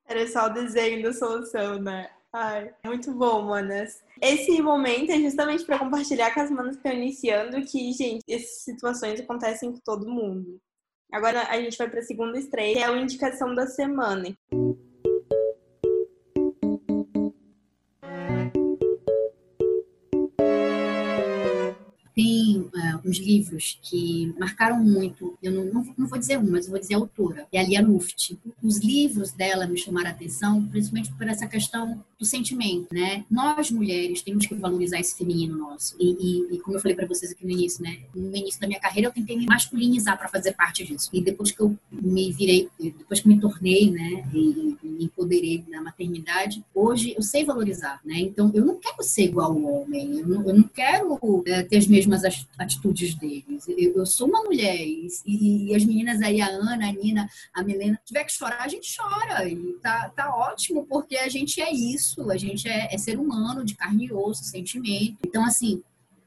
Era só o desenho da solução, né? Ai, muito bom, manas. Esse momento é justamente para compartilhar com as manas que estão iniciando que, gente, essas situações acontecem com todo mundo. Agora a gente vai para a segunda estreia, que é a indicação da semana. Uns livros que marcaram muito, eu não, não, não, vou dizer um, mas eu vou dizer a autora, é a Lia Luft. Os livros dela me chamaram a atenção, principalmente por essa questão do sentimento, né? Nós, mulheres, temos que valorizar esse feminino nosso. E, e, e como eu falei para vocês aqui no início, né? No início da minha carreira, eu tentei me masculinizar para fazer parte disso. E depois que eu me virei, depois que me tornei, né? E, e me empoderei na maternidade, hoje eu sei valorizar, né? Então, eu não quero ser igual ao homem, eu não, eu não quero é, ter as mesmas atitudes deles. Eu, eu sou uma mulher e, e, as meninas aí, a Ana, a Nina, a Milena, tiver que chorar, a gente chora. E tá, tá ótimo, porque a gente é isso, a gente é, é ser humano, de carne e osso, sentimento. Então, assim,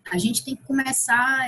a gente tem que começar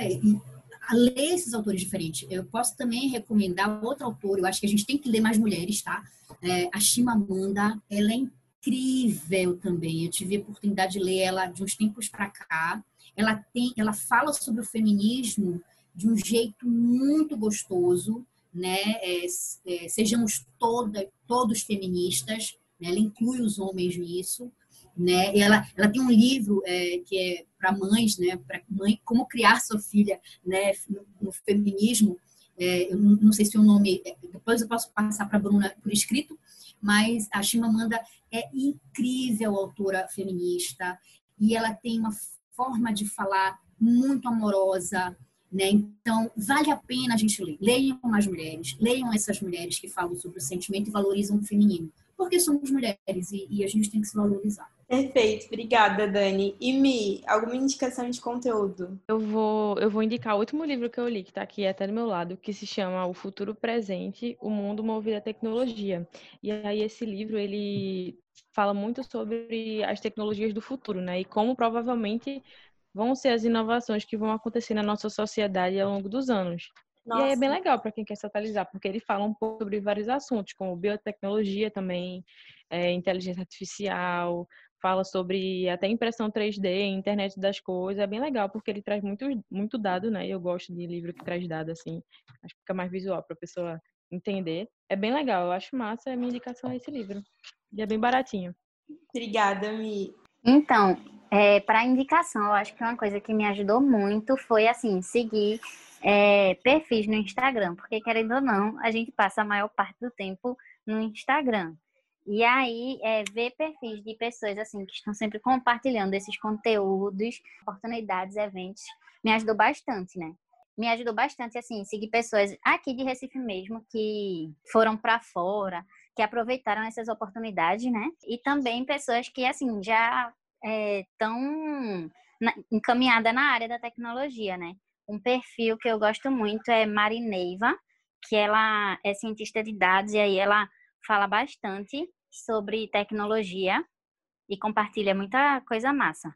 a ler esses autores diferentes. Eu posso também recomendar outro autor, eu acho que a gente tem que ler mais mulheres, tá? É, a Chimamanda, ela é incrível também. Eu tive a oportunidade de ler ela de uns tempos para cá ela tem, ela fala sobre o feminismo de um jeito muito gostoso, né? É, é, sejamos toda, todos feministas, né? ela inclui os homens nisso, né? Ela, ela tem um livro é, que é para mães, né? Para mãe, como criar sua filha, né? No, no feminismo, é, eu não, não, sei se o nome, é, depois eu posso passar para a Bruna por escrito, mas a Chimamanda é incrível autora feminista e ela tem uma forma de falar muito amorosa, né? Então, vale a pena a gente ler. Leiam mais mulheres, leiam essas mulheres que falam sobre o sentimento e valorizam o feminino, porque somos mulheres e, e a gente tem que se valorizar. Perfeito, obrigada, Dani. E Mi, alguma indicação de conteúdo? Eu vou, eu vou indicar o último livro que eu li, que está aqui até do meu lado, que se chama O Futuro Presente, O Mundo Movido à Tecnologia. E aí esse livro, ele fala muito sobre as tecnologias do futuro, né? E como provavelmente vão ser as inovações que vão acontecer na nossa sociedade ao longo dos anos. Nossa. E aí é bem legal para quem quer se atualizar, porque ele fala um pouco sobre vários assuntos, como biotecnologia também, é, inteligência artificial, fala sobre até impressão 3D, internet das coisas, é bem legal, porque ele traz muito, muito dado, né? Eu gosto de livro que traz dado, assim, acho que fica mais visual para a pessoa entender. É bem legal, eu acho massa, a minha indicação é esse livro. E é bem baratinho. Obrigada, Mi. Então, é, para indicação, eu acho que uma coisa que me ajudou muito foi, assim, seguir é, perfis no Instagram, porque querendo ou não, a gente passa a maior parte do tempo no Instagram. E aí, é, ver perfis de pessoas assim que estão sempre compartilhando esses conteúdos, oportunidades, eventos, me ajudou bastante, né? Me ajudou bastante, assim, seguir pessoas aqui de Recife mesmo que foram para fora, que aproveitaram essas oportunidades, né? E também pessoas que, assim, já estão é, encaminhadas na área da tecnologia, né? Um perfil que eu gosto muito é Marineiva, que ela é cientista de dados e aí ela fala bastante sobre tecnologia e compartilha muita coisa massa.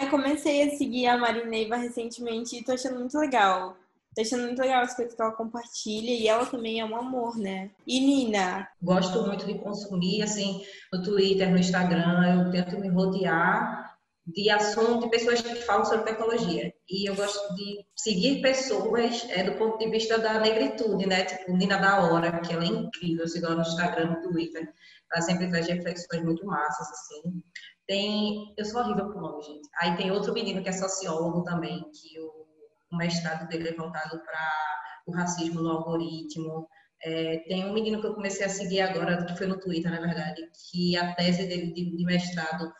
Eu comecei a seguir a Marineiva recentemente e tô achando muito legal. Tô achando muito legal as coisas que ela compartilha e ela também é um amor, né? E Nina? Gosto muito de consumir, assim, no Twitter, no Instagram, eu tento me rodear de assunto de pessoas que falam sobre tecnologia. E eu gosto de seguir pessoas é, do ponto de vista da negritude, né? Tipo, Nina da Hora, que ela é incrível, eu sigo ela no Instagram, no Twitter. Ela sempre traz reflexões muito massas, assim. Tem... Eu sou horrível com nome, gente. Aí tem outro menino que é sociólogo também, que o, o mestrado dele é voltado para o racismo no algoritmo. É, tem um menino que eu comecei a seguir agora, que foi no Twitter, na verdade, que a tese dele de, mestrado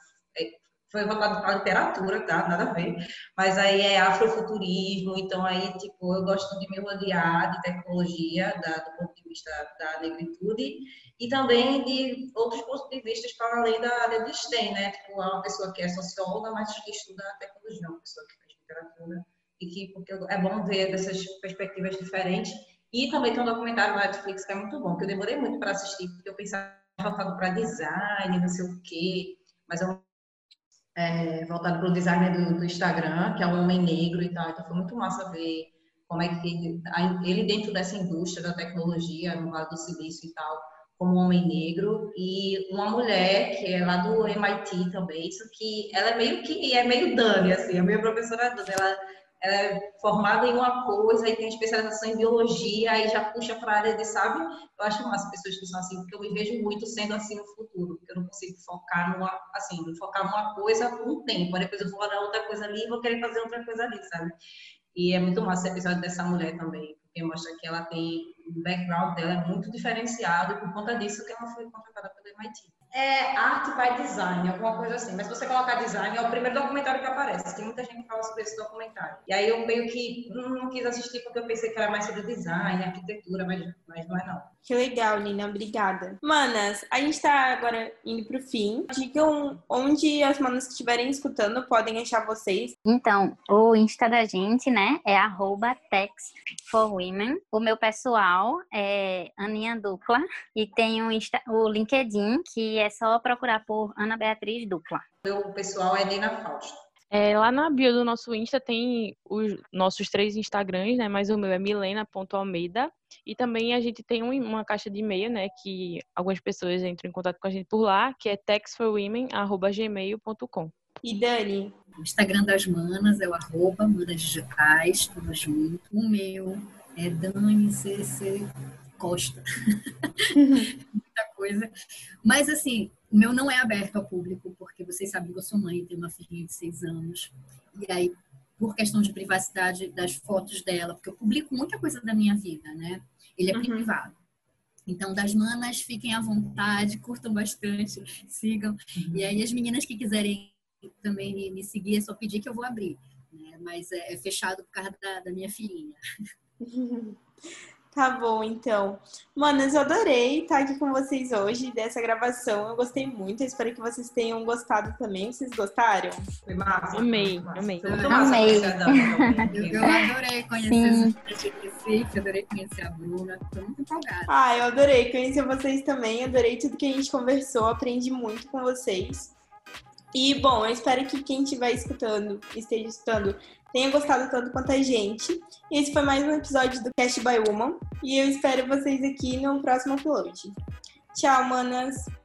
foi voltado para literatura, tá? Nada a ver. Mas aí é afrofuturismo, então aí, tipo, eu gosto de me rodear de tecnologia, da, do ponto de vista da negritude, e também de outros pontos de vista para além da área de STEM, né? Tipo, uma pessoa que é socióloga, mas que estuda tecnologia, uma pessoa que faz literatura, e que, porque é bom ver dessas perspectivas diferentes. E também tem um documentário na Netflix que é muito bom, que eu demorei muito para assistir, porque eu pensava voltado para design, não sei o quê, mas é um é, voltado para o designer do, do, Instagram, que é um homem negro e tal. Então foi muito massa ver como é que ele, ele dentro dessa indústria da tecnologia, no Vale do Silício e tal, como homem negro e uma mulher que é lá do MIT também, isso que ela é meio que é meio Dani assim, a minha professora Dani, ela é formada em uma coisa e tem especialização em biologia, aí já puxa para a área de, sabe? Eu acho massa pessoas que são assim, porque eu me vejo muito sendo assim no futuro, porque eu não consigo focar numa, assim, focar numa coisa por um tempo, aí depois eu vou dar outra coisa ali e vou querer fazer outra coisa ali, sabe? E é muito massa esse episódio dessa mulher também, porque mostra que ela tem, o background dela é muito diferenciado e por conta disso que ela foi contratada pelo MIT é arte by design, alguma coisa assim. Mas se você colocar design, é o primeiro documentário que aparece. Tem muita gente que fala sobre esse documentário. E aí eu meio que não, não quis assistir porque eu pensei que era mais sobre design, arquitetura, mas, mas não é não. Que legal, Nina. Obrigada. Manas, a gente tá agora indo pro fim. Digam onde as manas que estiverem escutando podem achar vocês. Então, o Insta da gente, né, é arroba Women. O meu pessoal é Aninha Dupla. E tem o, Insta, o LinkedIn, que é só procurar por Ana Beatriz Dupla. O meu pessoal é Nina Fausto. É, lá na bio do nosso Insta tem os nossos três Instagrams, né? Mas o meu é milena.almeida. E também a gente tem uma caixa de e-mail, né? Que algumas pessoas entram em contato com a gente por lá, que é textforwomen.gmail.com. E Dani? O Instagram das manas é o arroba manas digitais, tudo junto. O meu é Dani CC Costa. Muita coisa. Mas assim, o meu não é aberto ao público, porque vocês sabem que eu sou mãe, tenho uma filhinha de seis anos. E aí, por questão de privacidade das fotos dela, porque eu publico muita coisa da minha vida, né? Ele é uhum. privado. Então, das manas, fiquem à vontade, curtam bastante, sigam. Uhum. E aí, as meninas que quiserem também me seguir, é só pedir que eu vou abrir. Né? Mas é, é fechado por causa da, da minha filhinha. Tá bom, então. Manas, eu adorei estar aqui com vocês hoje dessa gravação. Eu gostei muito. Eu espero que vocês tenham gostado também. Vocês gostaram? Foi massa. Amei, amei. Amei. Eu, adorei conhecer vocês, adorei conhecer a Bruna. Tô muito empolgada. Ah, eu adorei conhecer vocês também. Adorei tudo que a gente conversou. Aprendi muito com vocês. E, bom, eu espero que quem estiver escutando, esteja escutando, tenha gostado tanto quanto a gente. Esse foi mais um episódio do Cast by Woman. E eu espero vocês aqui no próximo upload. Tchau, manas!